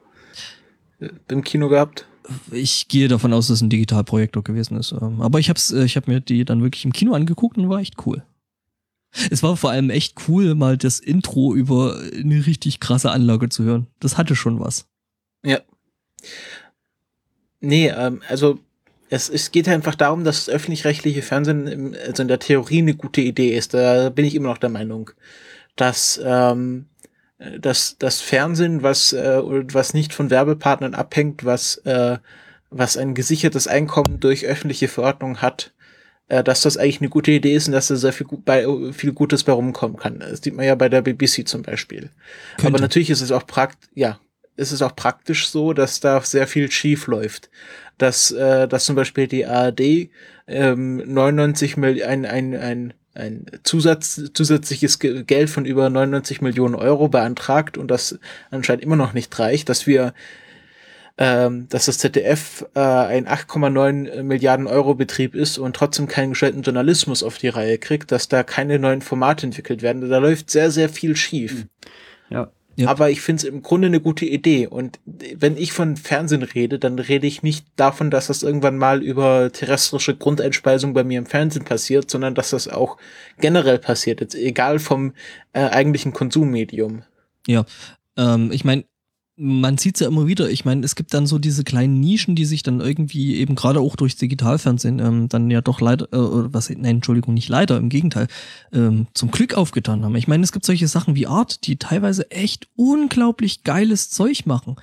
äh, im Kino gehabt? Ich gehe davon aus, dass es ein Digitalprojektor gewesen ist. Ähm, aber ich habe äh, ich hab mir die dann wirklich im Kino angeguckt und war echt cool. Es war vor allem echt cool, mal das Intro über eine richtig krasse Anlage zu hören. Das hatte schon was. Ja. Nee, ähm, also es, es geht einfach darum, dass das öffentlich-rechtliche Fernsehen im, also in der Theorie eine gute Idee ist. Da bin ich immer noch der Meinung, dass ähm, dass das Fernsehen, was äh, was nicht von Werbepartnern abhängt, was äh, was ein gesichertes Einkommen durch öffentliche Verordnung hat, äh, dass das eigentlich eine gute Idee ist und dass da sehr viel, bei, viel Gutes bei rumkommen kann. Das sieht man ja bei der BBC zum Beispiel. Könnte. Aber natürlich ist es auch prakt, ja, ist es auch praktisch so, dass da sehr viel schief läuft. Dass, äh, dass zum Beispiel die ARD ähm, 99 Millionen, ein, ein, ein, ein Zusatz, zusätzliches Geld von über 99 Millionen Euro beantragt und das anscheinend immer noch nicht reicht, dass wir ähm, dass das ZDF äh, ein 8,9 Milliarden Euro Betrieb ist und trotzdem keinen gestellten Journalismus auf die Reihe kriegt, dass da keine neuen Formate entwickelt werden. Da läuft sehr, sehr viel schief. Ja. Ja. Aber ich finde es im Grunde eine gute Idee. Und wenn ich von Fernsehen rede, dann rede ich nicht davon, dass das irgendwann mal über terrestrische Grundeinspeisung bei mir im Fernsehen passiert, sondern dass das auch generell passiert, jetzt egal vom äh, eigentlichen Konsummedium. Ja, ähm, ich meine, man sieht es ja immer wieder. Ich meine, es gibt dann so diese kleinen Nischen, die sich dann irgendwie eben gerade auch durchs Digitalfernsehen ähm, dann ja doch leider, äh, was, nein, Entschuldigung, nicht leider, im Gegenteil, ähm, zum Glück aufgetan haben. Ich meine, es gibt solche Sachen wie Art, die teilweise echt unglaublich geiles Zeug machen.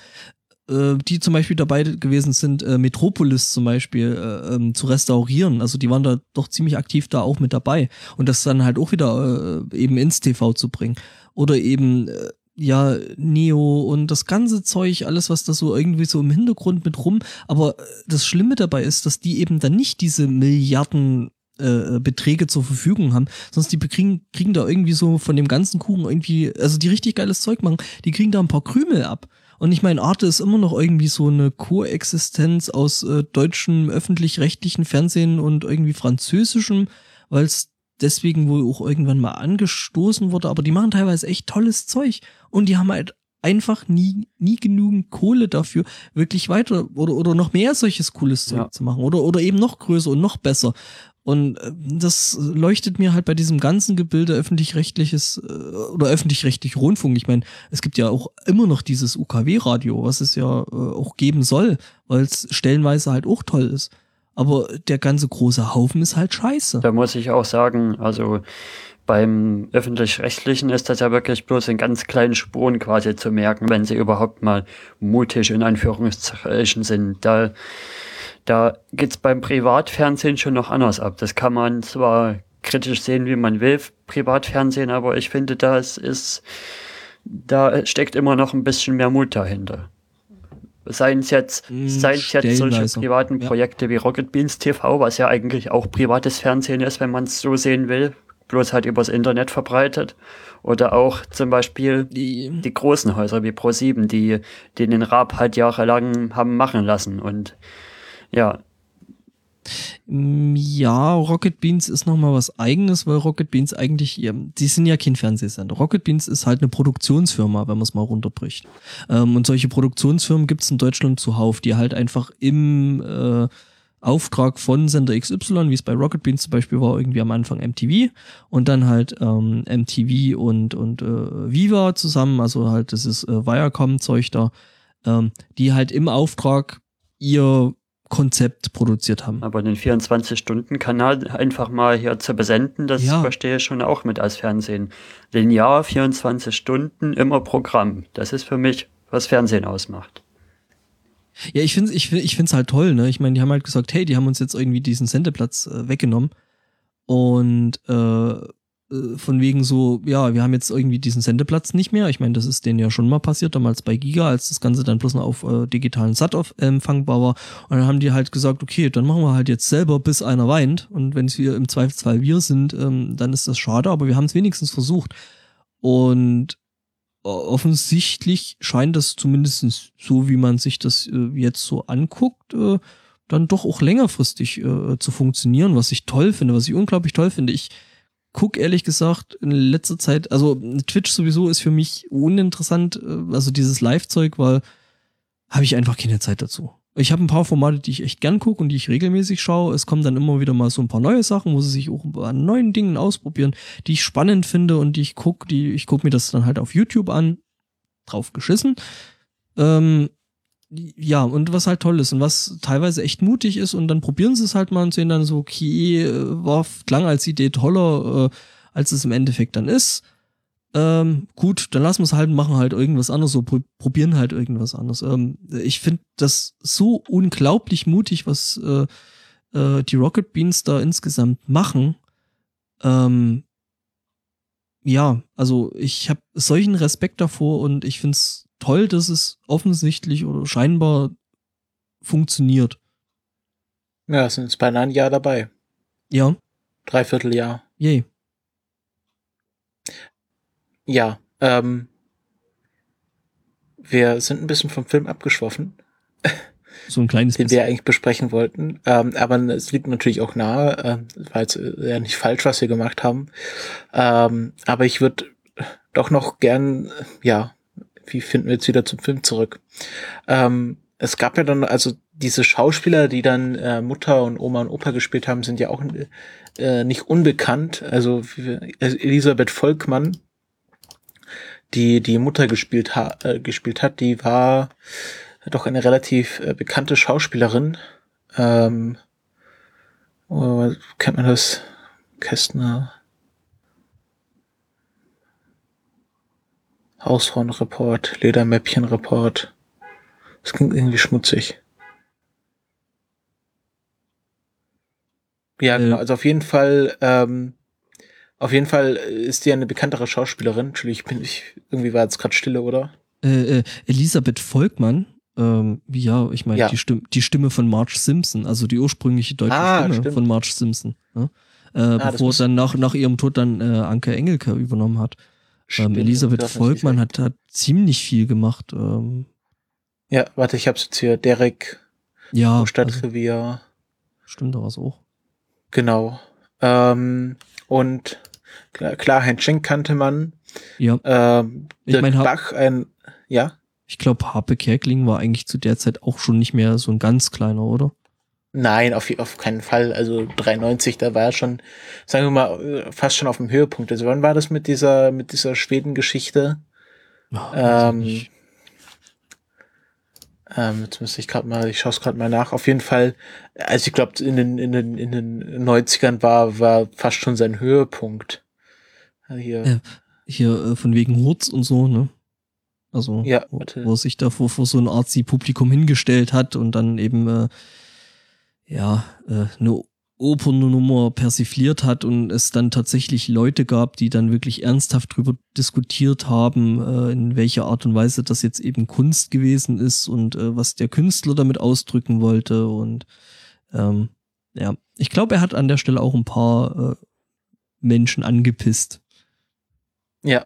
Äh, die zum Beispiel dabei gewesen sind, äh, Metropolis zum Beispiel äh, ähm, zu restaurieren. Also die waren da doch ziemlich aktiv da auch mit dabei. Und das dann halt auch wieder äh, eben ins TV zu bringen. Oder eben äh, ja, Neo und das ganze Zeug, alles, was da so irgendwie so im Hintergrund mit rum. Aber äh, das Schlimme dabei ist, dass die eben dann nicht diese Milliarden äh, Beträge zur Verfügung haben, sonst die kriegen, kriegen da irgendwie so von dem ganzen Kuchen irgendwie, also die richtig geiles Zeug machen, die kriegen da ein paar Krümel ab. Und ich meine, Arte ist immer noch irgendwie so eine Koexistenz aus äh, deutschem öffentlich-rechtlichen Fernsehen und irgendwie französischem, weil es deswegen wohl auch irgendwann mal angestoßen wurde, aber die machen teilweise echt tolles Zeug und die haben halt einfach nie, nie genügend Kohle dafür, wirklich weiter oder, oder noch mehr solches cooles Zeug ja. zu machen oder, oder eben noch größer und noch besser. Und äh, das leuchtet mir halt bei diesem ganzen Gebilde öffentlich-rechtliches äh, oder öffentlich-rechtlich Rundfunk. Ich meine, es gibt ja auch immer noch dieses UKW-Radio, was es ja äh, auch geben soll, weil es stellenweise halt auch toll ist. Aber der ganze große Haufen ist halt scheiße. Da muss ich auch sagen, also beim öffentlich-rechtlichen ist das ja wirklich bloß in ganz kleinen Spuren quasi zu merken, wenn sie überhaupt mal mutig in Anführungszeichen sind. Da, da geht's beim Privatfernsehen schon noch anders ab. Das kann man zwar kritisch sehen, wie man will, Privatfernsehen, aber ich finde, das ist, da steckt immer noch ein bisschen mehr Mut dahinter. Seien es jetzt, hm, seien es jetzt solche privaten ja. Projekte wie Rocket Beans TV, was ja eigentlich auch privates Fernsehen ist, wenn man es so sehen will, bloß halt übers Internet verbreitet. Oder auch zum Beispiel die, die großen Häuser wie Pro7, die, die den Raab halt jahrelang haben machen lassen. Und ja, ja, Rocket Beans ist nochmal was eigenes, weil Rocket Beans eigentlich, die sind ja kein Fernsehsender. Rocket Beans ist halt eine Produktionsfirma, wenn man es mal runterbricht. Ähm, und solche Produktionsfirmen gibt es in Deutschland zuhauf, die halt einfach im äh, Auftrag von Sender XY, wie es bei Rocket Beans zum Beispiel war, irgendwie am Anfang MTV und dann halt ähm, MTV und, und äh, Viva zusammen, also halt das ist äh, Viacom-Zeug da, ähm, die halt im Auftrag ihr Konzept produziert haben. Aber den 24-Stunden-Kanal einfach mal hier zu besenden, das ja. verstehe ich schon auch mit als Fernsehen. Linear, 24 Stunden, immer Programm. Das ist für mich, was Fernsehen ausmacht. Ja, ich finde es ich, ich find's halt toll, ne? Ich meine, die haben halt gesagt, hey, die haben uns jetzt irgendwie diesen Sendeplatz äh, weggenommen. Und äh, von wegen so, ja, wir haben jetzt irgendwie diesen Sendeplatz nicht mehr. Ich meine, das ist denen ja schon mal passiert, damals bei Giga, als das Ganze dann bloß noch auf äh, digitalen SAT äh, empfangbar war. Und dann haben die halt gesagt, okay, dann machen wir halt jetzt selber, bis einer weint. Und wenn es wir im Zweifelsfall wir sind, ähm, dann ist das schade, aber wir haben es wenigstens versucht. Und äh, offensichtlich scheint das zumindest so, wie man sich das äh, jetzt so anguckt, äh, dann doch auch längerfristig äh, zu funktionieren, was ich toll finde, was ich unglaublich toll finde. Ich guck ehrlich gesagt in letzter Zeit, also Twitch sowieso ist für mich uninteressant, äh, also dieses Live-Zeug, weil habe ich einfach keine Zeit dazu. Ich habe ein paar Formate, die ich echt gern gucke und die ich regelmäßig schaue. Es kommen dann immer wieder mal so ein paar neue Sachen, wo sie sich auch an neuen Dingen ausprobieren, die ich spannend finde und die ich gucke, die ich gucke mir das dann halt auf YouTube an, drauf geschissen. Ähm, ja, und was halt toll ist und was teilweise echt mutig ist und dann probieren sie es halt mal und sehen dann so, okay, äh, war, klang als Idee toller, äh, als es im Endeffekt dann ist. Ähm, gut, dann lassen wir es halt, machen halt irgendwas anderes, so probieren halt irgendwas anderes. Ähm, ich finde das so unglaublich mutig, was äh, äh, die Rocket Beans da insgesamt machen. Ähm, ja, also ich habe solchen Respekt davor und ich finde es toll, dass es offensichtlich oder scheinbar funktioniert. Ja, sind jetzt beinahe ein Jahr dabei. Ja. Dreiviertel Jahr. Yay. Ja, ähm, wir sind ein bisschen vom Film abgeschwoffen. So ein kleines Den bisschen. wir eigentlich besprechen wollten. Ähm, aber es liegt natürlich auch nahe, äh, weil es äh, ja nicht falsch, was wir gemacht haben. Ähm, aber ich würde doch noch gern, ja, wie finden wir jetzt wieder zum Film zurück? Ähm, es gab ja dann, also diese Schauspieler, die dann äh, Mutter und Oma und Opa gespielt haben, sind ja auch äh, nicht unbekannt. Also Elisabeth Volkmann, die die Mutter gespielt, ha äh, gespielt hat, die war doch eine relativ äh, bekannte Schauspielerin. Ähm, oh, kennt man das? Kästner. Hausfrauenreport, Ledermäppchenreport. Das klingt irgendwie schmutzig. Ja, genau. Also auf jeden Fall, ähm, auf jeden Fall ist die eine bekanntere Schauspielerin. Entschuldigung, bin ich, irgendwie war jetzt gerade Stille, oder? Äh, äh, Elisabeth Volkmann, ähm, ja, ich meine, ja. die, Stimme, die Stimme von Marge Simpson, also die ursprüngliche deutsche ah, Stimme stimmt. von Marge Simpson. Ne? Äh, ah, bevor dann nach, nach ihrem Tod dann äh, Anke Engelke übernommen hat. Ähm, Elisabeth Volkmann hat, hat ziemlich viel gemacht. Ähm, ja, warte, ich hab's jetzt hier. Derek ja, Stadtrevier. Also, stimmt, da war's auch. Genau. Ähm, und klar, klar Heinz Schenk kannte man. Ja. Ähm, ich mein, Bach, ein, ja. Ich glaube, Harpe Kerkling war eigentlich zu der Zeit auch schon nicht mehr so ein ganz kleiner, oder? Nein, auf, auf keinen Fall. Also 93, da war er schon, sagen wir mal, fast schon auf dem Höhepunkt. Also wann war das mit dieser, mit dieser Schweden-Geschichte? Oh, ähm, ähm, jetzt müsste ich gerade mal, ich schaue es gerade mal nach. Auf jeden Fall, also ich glaube, in den, in, den, in den 90ern war, war fast schon sein Höhepunkt. Hier, äh, hier äh, von wegen Hurz und so, ne? Also, ja, wo, wo sich da vor, vor so ein Arzi-Publikum hingestellt hat und dann eben, äh, ja, äh, eine Opernnummer persifliert hat und es dann tatsächlich Leute gab, die dann wirklich ernsthaft drüber diskutiert haben, äh, in welcher Art und Weise das jetzt eben Kunst gewesen ist und äh, was der Künstler damit ausdrücken wollte. Und ähm, ja, ich glaube, er hat an der Stelle auch ein paar äh, Menschen angepisst. Ja,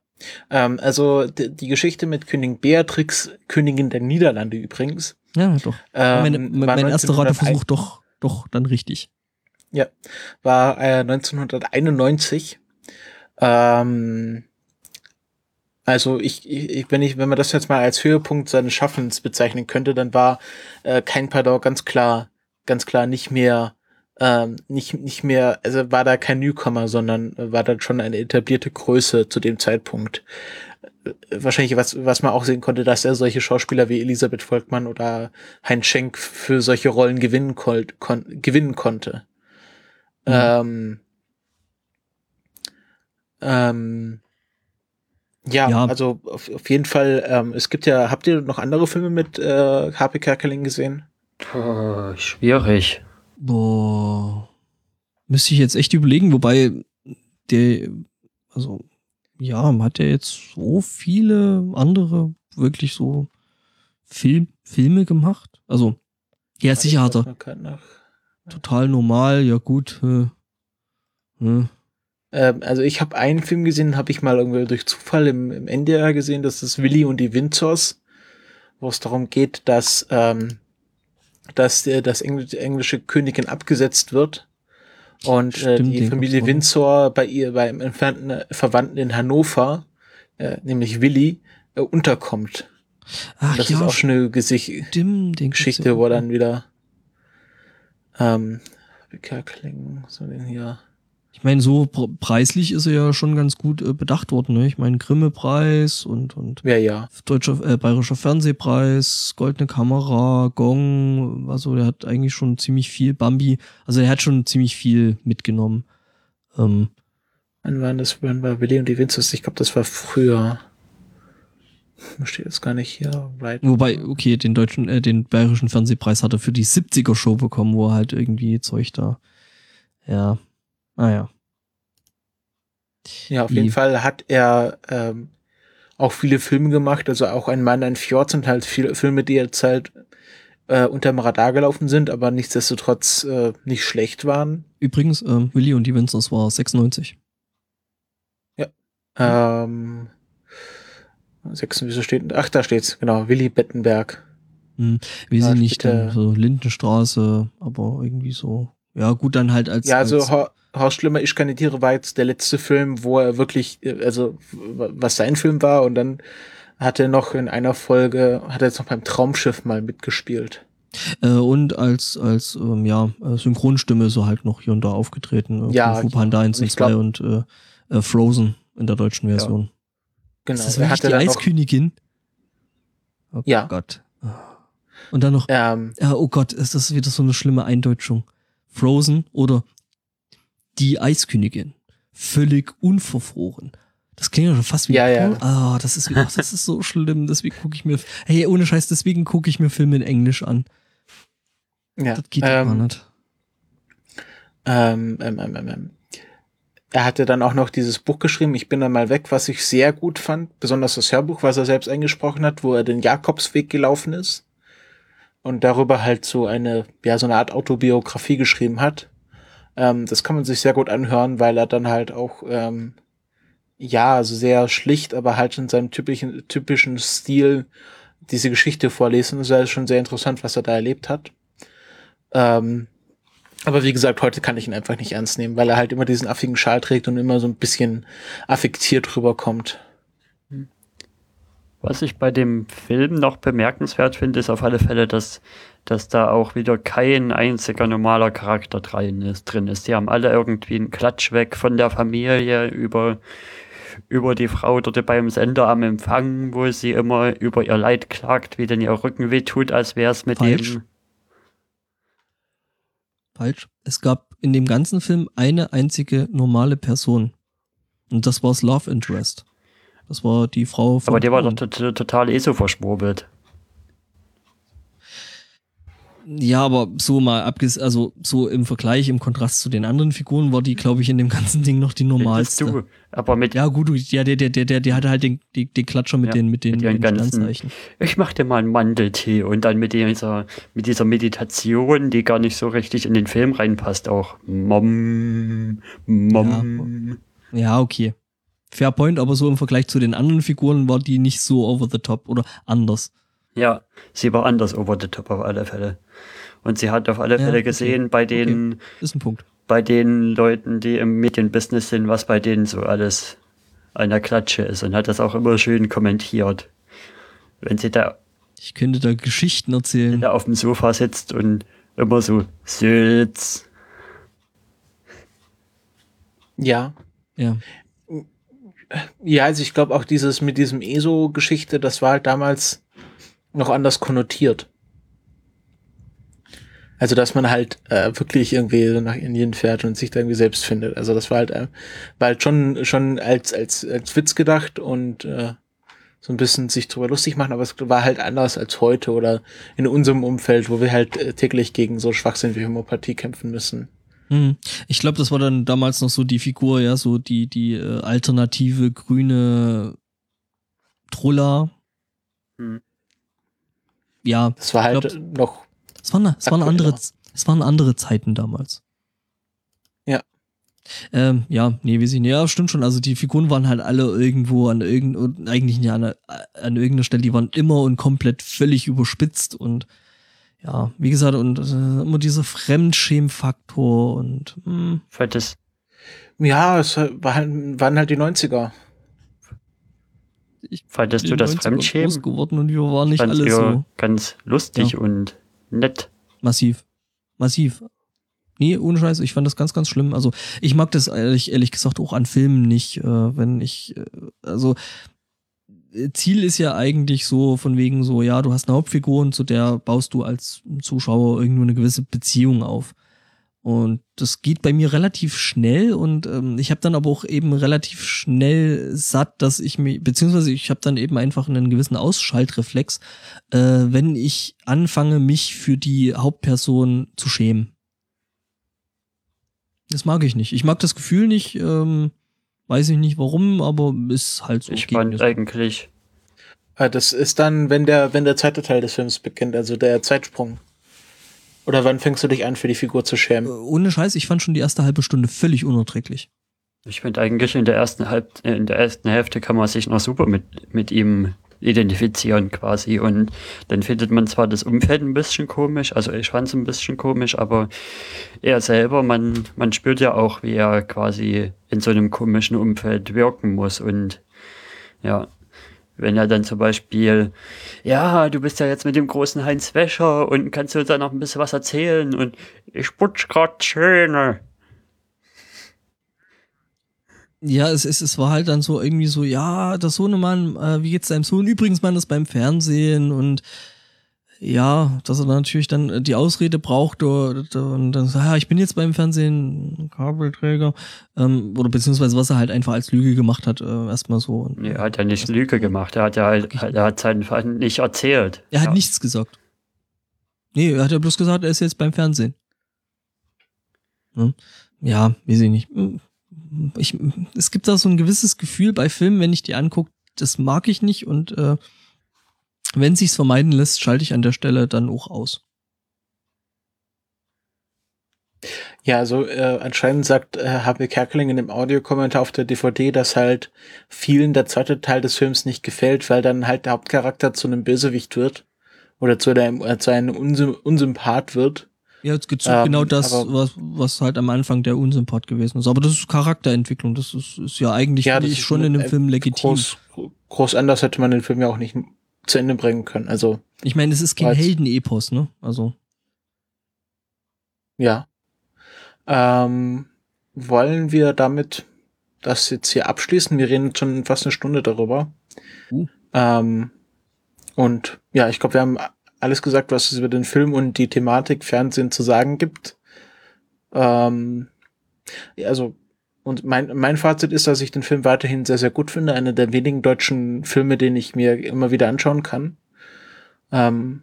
ähm, also die Geschichte mit Königin Beatrix, Königin der Niederlande übrigens. Ja, doch. Ähm, meine, mein erster Rateversuch doch, doch dann richtig. Ja, war äh, 1991. Ähm, also ich, ich, wenn ich, wenn man das jetzt mal als Höhepunkt seines Schaffens bezeichnen könnte, dann war äh, kein Pardon ganz klar, ganz klar nicht mehr, ähm, nicht, nicht mehr, also war da kein Newcomer, sondern war da schon eine etablierte Größe zu dem Zeitpunkt. Wahrscheinlich, was, was man auch sehen konnte, dass er solche Schauspieler wie Elisabeth Volkmann oder Heinz Schenk für solche Rollen gewinnen, kon gewinnen konnte. Mhm. Ähm, ähm, ja, ja, also auf, auf jeden Fall, ähm, es gibt ja, habt ihr noch andere Filme mit äh, Harpe Kerkeling gesehen? Puh, schwierig. Boah. Müsste ich jetzt echt überlegen, wobei der, also, ja, hat er jetzt so viele andere wirklich so Film, Filme gemacht? Also, ja, sicher hat er. Total normal, ja gut. Äh, äh. Ähm, also ich habe einen Film gesehen, habe ich mal irgendwie durch Zufall im, im NDR gesehen, das ist Willy und die Windsors, wo es darum geht, dass, ähm, dass äh, das Engl englische Königin abgesetzt wird und äh, Stimmt, die Familie Windsor bei ihr, beim entfernten Verwandten in Hannover, äh, nämlich Willy, äh, unterkommt. Ach, das ja, ist auch schon eine Gesicht Stimmt, Geschichte, wo dann wieder ähm, Wickerklingen, so den hier. Ich meine, so pr- preislich ist er ja schon ganz gut äh, bedacht worden. Ne? Ich meine, Grimme-Preis und, und Ja, ja. deutscher, äh, bayerischer Fernsehpreis, goldene Kamera, Gong, also der hat eigentlich schon ziemlich viel, Bambi, also er hat schon ziemlich viel mitgenommen. Ähm, Wann waren das, wann war Willi und die Winzers? Ich glaube, das war früher. Steht jetzt gar nicht hier. Right. wobei, okay, den deutschen, äh, den bayerischen Fernsehpreis hat er für die 70er Show bekommen, wo er halt irgendwie Zeug da, ja, naja. Ja, auf Wie- jeden Fall hat er ähm, auch viele Filme gemacht, also auch ein Mann, ein Fjord sind halt viele Filme, die jetzt halt äh, unterm Radar gelaufen sind, aber nichtsdestotrotz äh, nicht schlecht waren. Übrigens, ähm, Willi und die Winzers war 96. Ähm, sechs, wieso steht, ach, da steht's, genau, Willi Bettenberg. Hm, weiß Ja, ich nicht, so Lindenstraße, aber irgendwie so. Ja, gut, dann halt als. Ja, also als, Hor- Horst Schlimmer, ich keine Tiere war jetzt der letzte Film, wo er wirklich, äh, also was sein Film war und dann hat er noch in einer Folge, hat er jetzt noch beim Traumschiff mal mitgespielt. Äh, und als, als ähm, ja, äh, Synchronstimme ist er halt noch hier und da aufgetreten. Äh, Ja, Kung Fu Panda 1 und und ich 2 glaub- und äh, Frozen in der deutschen Version. Genau. Ist das wirklich die Eiskönigin? Oh Ja. Gott. Und dann noch, ähm, äh, oh Gott, ist das wieder so eine schlimme Eindeutschung. Frozen oder die Eiskönigin. Völlig unverfroren. Das klingt ja schon fast wie Ja, ja. Ah, das ist, ach, das ist so schlimm. Deswegen gucke ich mir, hey, ohne Scheiß, deswegen gucke ich mir Filme in Englisch an. ja, Das geht ja ähm, gar nicht. Ähm, ähm, ähm, ähm, ähm. Er hatte dann auch noch dieses Buch geschrieben, Ich bin dann mal weg, was ich sehr gut fand, besonders das Hörbuch, was er selbst eingesprochen hat, wo er den Jakobsweg gelaufen ist und darüber halt so eine, ja, so eine Art Autobiografie geschrieben hat. Ähm, das kann man sich sehr gut anhören, weil er dann halt auch, ähm, ja, also sehr schlicht, aber halt in seinem typischen, typischen Stil diese Geschichte vorlesen. Das ist schon sehr interessant, was er da erlebt hat. Ähm, aber wie gesagt, heute kann ich ihn einfach nicht ernst nehmen, weil er halt immer diesen affigen Schal trägt und immer so ein bisschen affektiert rüberkommt. Was ich bei dem Film noch bemerkenswert finde, ist auf alle Fälle, dass, dass da auch wieder kein einziger normaler Charakter drin ist, drin ist. Die haben alle irgendwie einen Klatsch weg von der Familie über, über die Frau dort beim Sender am Empfang, wo sie immer über ihr Leid klagt, wie denn ihr Rücken wehtut, als wäre es mit Falsch. dem. Falsch. Es gab in dem ganzen Film eine einzige normale Person. Und das war's Love Interest. Das war die Frau von. Aber der war doch total eh so verschwurbelt. Ja, aber so mal abges, also so im Vergleich, im Kontrast zu den anderen Figuren war die, glaube ich, in dem ganzen Ding noch die normalste. du? Aber mit, Ja, gut, du- ja, der, der, der, der, der hatte halt den, die, den Klatscher mit Ja, den, mit den, mit den ganzen- ich mach dir mal einen Mandeltee und dann mit dieser, mit dieser Meditation, die gar nicht so richtig in den Film reinpasst, auch. Mom, Mom. Ja, okay. Fair point, aber so im Vergleich zu den anderen Figuren war die nicht so over the top oder anders. Ja, sie war anders over the top auf alle Fälle. Und sie hat auf alle Ja, Fälle okay. gesehen bei den, Ist ein Punkt. bei den Leuten, die im Medienbusiness sind, was bei denen so alles an der Klatsche ist und hat das auch immer schön kommentiert. Wenn sie da, Ich könnte da Geschichten erzählen. da auf dem Sofa sitzt und immer so sitzt. Ja. Ja. Ja, also ich glaube auch dieses mit diesem ESO-Geschichte, das war halt damals noch anders konnotiert. Also, dass man halt äh, wirklich irgendwie so nach Indien fährt und sich da irgendwie selbst findet. Also, das war halt, äh, war halt schon, schon als, als, als Witz gedacht und äh, so ein bisschen sich drüber lustig machen, aber es war halt anders als heute oder in unserem Umfeld, wo wir halt äh, täglich gegen so Schwachsinn wie Homöopathie kämpfen müssen. Hm. Ich glaube, das war dann damals noch so die Figur, ja, so die, die äh, alternative grüne Trulla. Hm. Ja, Das war halt glaub- noch es waren, es waren andere, es waren andere Zeiten damals. Ja. Ähm, ja, nee, weiß ich nicht. Ja, stimmt schon. Also die Figuren waren halt alle irgendwo an irgendein, eigentlich nicht an, einer- an irgendeiner Stelle, die waren immer und komplett völlig überspitzt und ja, wie gesagt, und äh, immer dieser Fremdschämfaktor und hm, ist, Ja, es war halt, waren halt die 90er. Ich Fandest du das 90er Fremdschämen? groß geworden und wir waren nicht fand alle ihr so ganz lustig Ja. und nett. massiv. Massiv. Nee, ohne Scheiß, ich fand das ganz, ganz schlimm. Also ich mag das ehrlich, ehrlich gesagt auch an Filmen nicht, äh, wenn ich, äh, also Ziel ist ja eigentlich so von wegen so, ja, du hast eine Hauptfigur und zu der baust du als Zuschauer irgendwo eine gewisse Beziehung auf. Und das geht bei mir relativ schnell und ähm, ich habe dann aber auch eben relativ schnell satt, dass ich mich, beziehungsweise ich habe dann eben einfach einen gewissen Ausschaltreflex, äh, wenn ich anfange, mich für die Hauptperson zu schämen. Das mag ich nicht. Ich mag das Gefühl nicht, ähm, weiß ich nicht warum, aber ist halt so. Ich fand eigentlich. Ah, das ist dann, wenn der, wenn der zweite Teil des Films beginnt, also der Zeitsprung. Oder wann fängst du dich an, für die Figur zu schämen? Äh, ohne Scheiß, ich fand schon die erste halbe Stunde völlig unerträglich. Ich finde eigentlich in der ersten Halb, in der ersten Hälfte kann man sich noch super mit, mit ihm identifizieren quasi. Und dann findet man zwar das Umfeld ein bisschen komisch, also ich fand es ein bisschen komisch, aber er selber, man, man spürt ja auch, wie er quasi in so einem komischen Umfeld wirken muss. Und ja, wenn er dann zum Beispiel, ja, du bist ja jetzt mit dem großen Heinz Wäscher und kannst du uns da noch ein bisschen was erzählen und ich putsch grad Zähne. Ja, es, es, es war halt dann so irgendwie so, ja, der Sohnemann, äh, wie geht's deinem Sohn? Übrigens, man ist beim Fernsehen und ja, dass er dann natürlich dann die Ausrede braucht und, und dann sagt, ja, ich bin jetzt beim Fernsehen Kabelträger ähm, oder beziehungsweise was er halt einfach als Lüge gemacht hat, äh, erstmal so. Nee, er hat ja nicht Lüge gemacht, er hat ja halt, er hat seinen Fall nicht erzählt. Er hat ja. nichts gesagt. Nee, er hat ja bloß gesagt, er ist jetzt beim Fernsehen. Hm? Ja, weiß ich nicht ich, es gibt da so ein gewisses Gefühl bei Filmen, wenn ich die angucke, das mag ich nicht und äh, wenn sich's vermeiden lässt, schalte ich an der Stelle dann auch aus. Ja, also äh, anscheinend sagt äh, Harvey Kerkeling in dem Audiokommentar auf der DVD, dass halt vielen der zweite Teil des Films nicht gefällt, weil dann halt der Hauptcharakter zu einem Bösewicht wird oder zu einem, äh, zu einem Unsym Unsympath wird ja, jetzt gibt ähm, genau das, was, was halt am Anfang der Unsympath gewesen ist. Aber das ist Charakterentwicklung. Das ist, ist ja eigentlich ja, das schon in dem Film legitim. Groß, groß anders hätte man den Film ja auch nicht zu Ende bringen können. Also. Ich meine, es ist kein Heldenepos, ne? Also. Ja. Ähm, wollen wir damit das jetzt hier abschließen? Wir reden schon fast eine Stunde darüber. Uh. Ähm, und ja, ich glaube, wir haben alles gesagt, was es über den Film und die Thematik Fernsehen zu sagen gibt. Ähm, also, und mein, mein Fazit ist, dass ich den Film weiterhin sehr, sehr gut finde. Einer der wenigen deutschen Filme, den ich mir immer wieder anschauen kann. Ähm,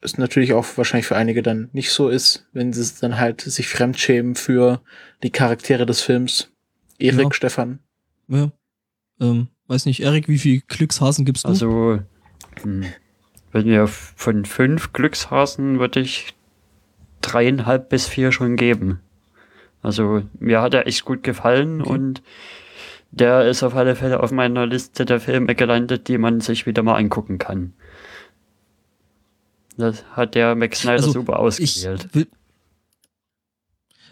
ist natürlich auch wahrscheinlich für einige dann nicht so ist, wenn sie dann halt sich fremdschämen für die Charaktere des Films. Erik, ja. Stefan. Ja. Ähm, weiß nicht, Erik, wie viel Glückshasen gibst du? Also, hm. Wenn wir von fünf Glückshasen würde ich dreieinhalb bis vier schon geben. Also mir hat er echt gut gefallen okay. und der ist auf alle Fälle auf meiner Liste der Filme gelandet, die man sich wieder mal angucken kann. Das hat der Max Snyder also, super ausgewählt. Will,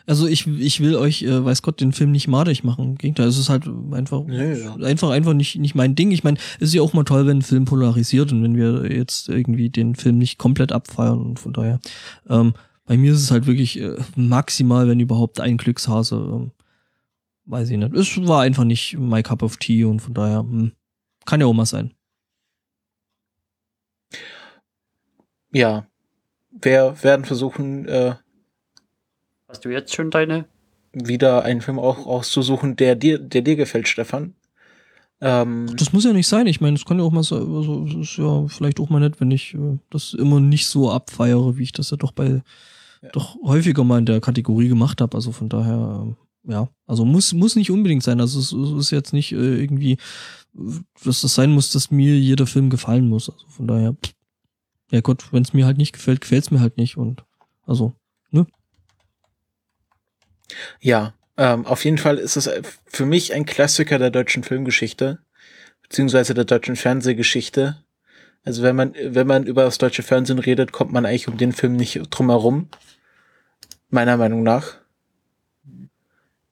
also ich, ich will euch, äh, weiß Gott, den Film nicht madig machen. Im Gegenteil, es ist halt einfach, nee, ja. einfach, einfach nicht, nicht mein Ding. Ich meine, es ist ja auch mal toll, wenn ein Film polarisiert und wenn wir jetzt irgendwie den Film nicht komplett abfeiern und von daher. Ähm, bei mir ist es halt wirklich äh, maximal, wenn überhaupt, ein Glückshase. Ähm, weiß ich nicht. Es war einfach nicht my cup of tea und von daher hm, kann ja auch mal sein. Ja, wir werden versuchen, äh, Hast du jetzt schon deine? Wieder einen Film auch auszusuchen, der dir, der dir gefällt, Stefan. Ähm, das muss ja nicht sein. Ich meine, es kann ja auch mal so, also, ist ja vielleicht auch mal nett, wenn ich äh, das immer nicht so abfeiere, wie ich das ja doch bei ja. doch häufiger mal in der Kategorie gemacht habe. Also von daher, äh, ja, also muss muss nicht unbedingt sein. Also es, es ist jetzt nicht äh, irgendwie, dass das sein muss, dass mir jeder Film gefallen muss. Also von daher, ja Gott, wenn es mir halt nicht gefällt, gefällt es mir halt nicht und also, ne? Ja, ähm, auf jeden Fall ist es äh, für mich ein Klassiker der deutschen Filmgeschichte, beziehungsweise der deutschen Fernsehgeschichte. Also wenn man, wenn man über das deutsche Fernsehen redet, kommt man eigentlich um den Film nicht drum herum. Meiner Meinung nach.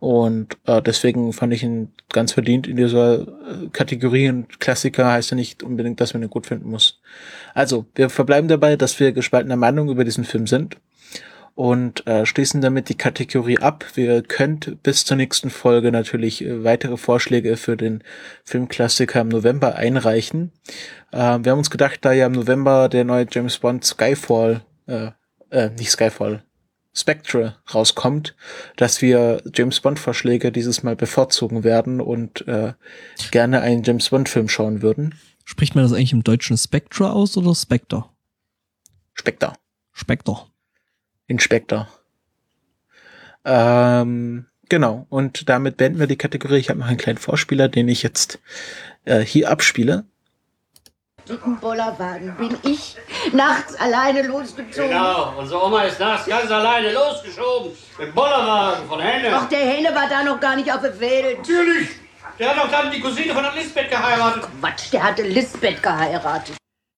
Und äh, deswegen fand ich ihn ganz verdient in dieser äh, Kategorie. Und Klassiker heißt ja nicht unbedingt, dass man ihn gut finden muss. Also, wir verbleiben dabei, dass wir gespaltener Meinung über diesen Film sind. Und äh, schließen damit die Kategorie ab. Wir könnt bis zur nächsten Folge natürlich äh, weitere Vorschläge für den Filmklassiker im November einreichen. Äh, wir haben uns gedacht, da ja im November der neue James Bond Skyfall, äh, äh, nicht Skyfall, Spectre rauskommt, dass wir James Bond Vorschläge dieses Mal bevorzugen werden und äh, gerne einen James Bond Film schauen würden. Spricht man das eigentlich im Deutschen Spectre aus oder Spectre? Spectre. Spectre. Inspector. Ähm, genau, und damit beenden wir die Kategorie. Ich habe noch einen kleinen Vorspieler, den ich jetzt äh, hier abspiele. dicken Bollerwagen bin ich nachts alleine losgezogen. Genau, unsere Oma ist nachts ganz alleine losgeschoben. Mit dem Bollerwagen von Henne. Ach, der Henne war da noch gar nicht auf der Welt. natürlich. Der hat doch dann die Cousine von der Lisbeth geheiratet. Quatsch, der hatte Lisbeth geheiratet.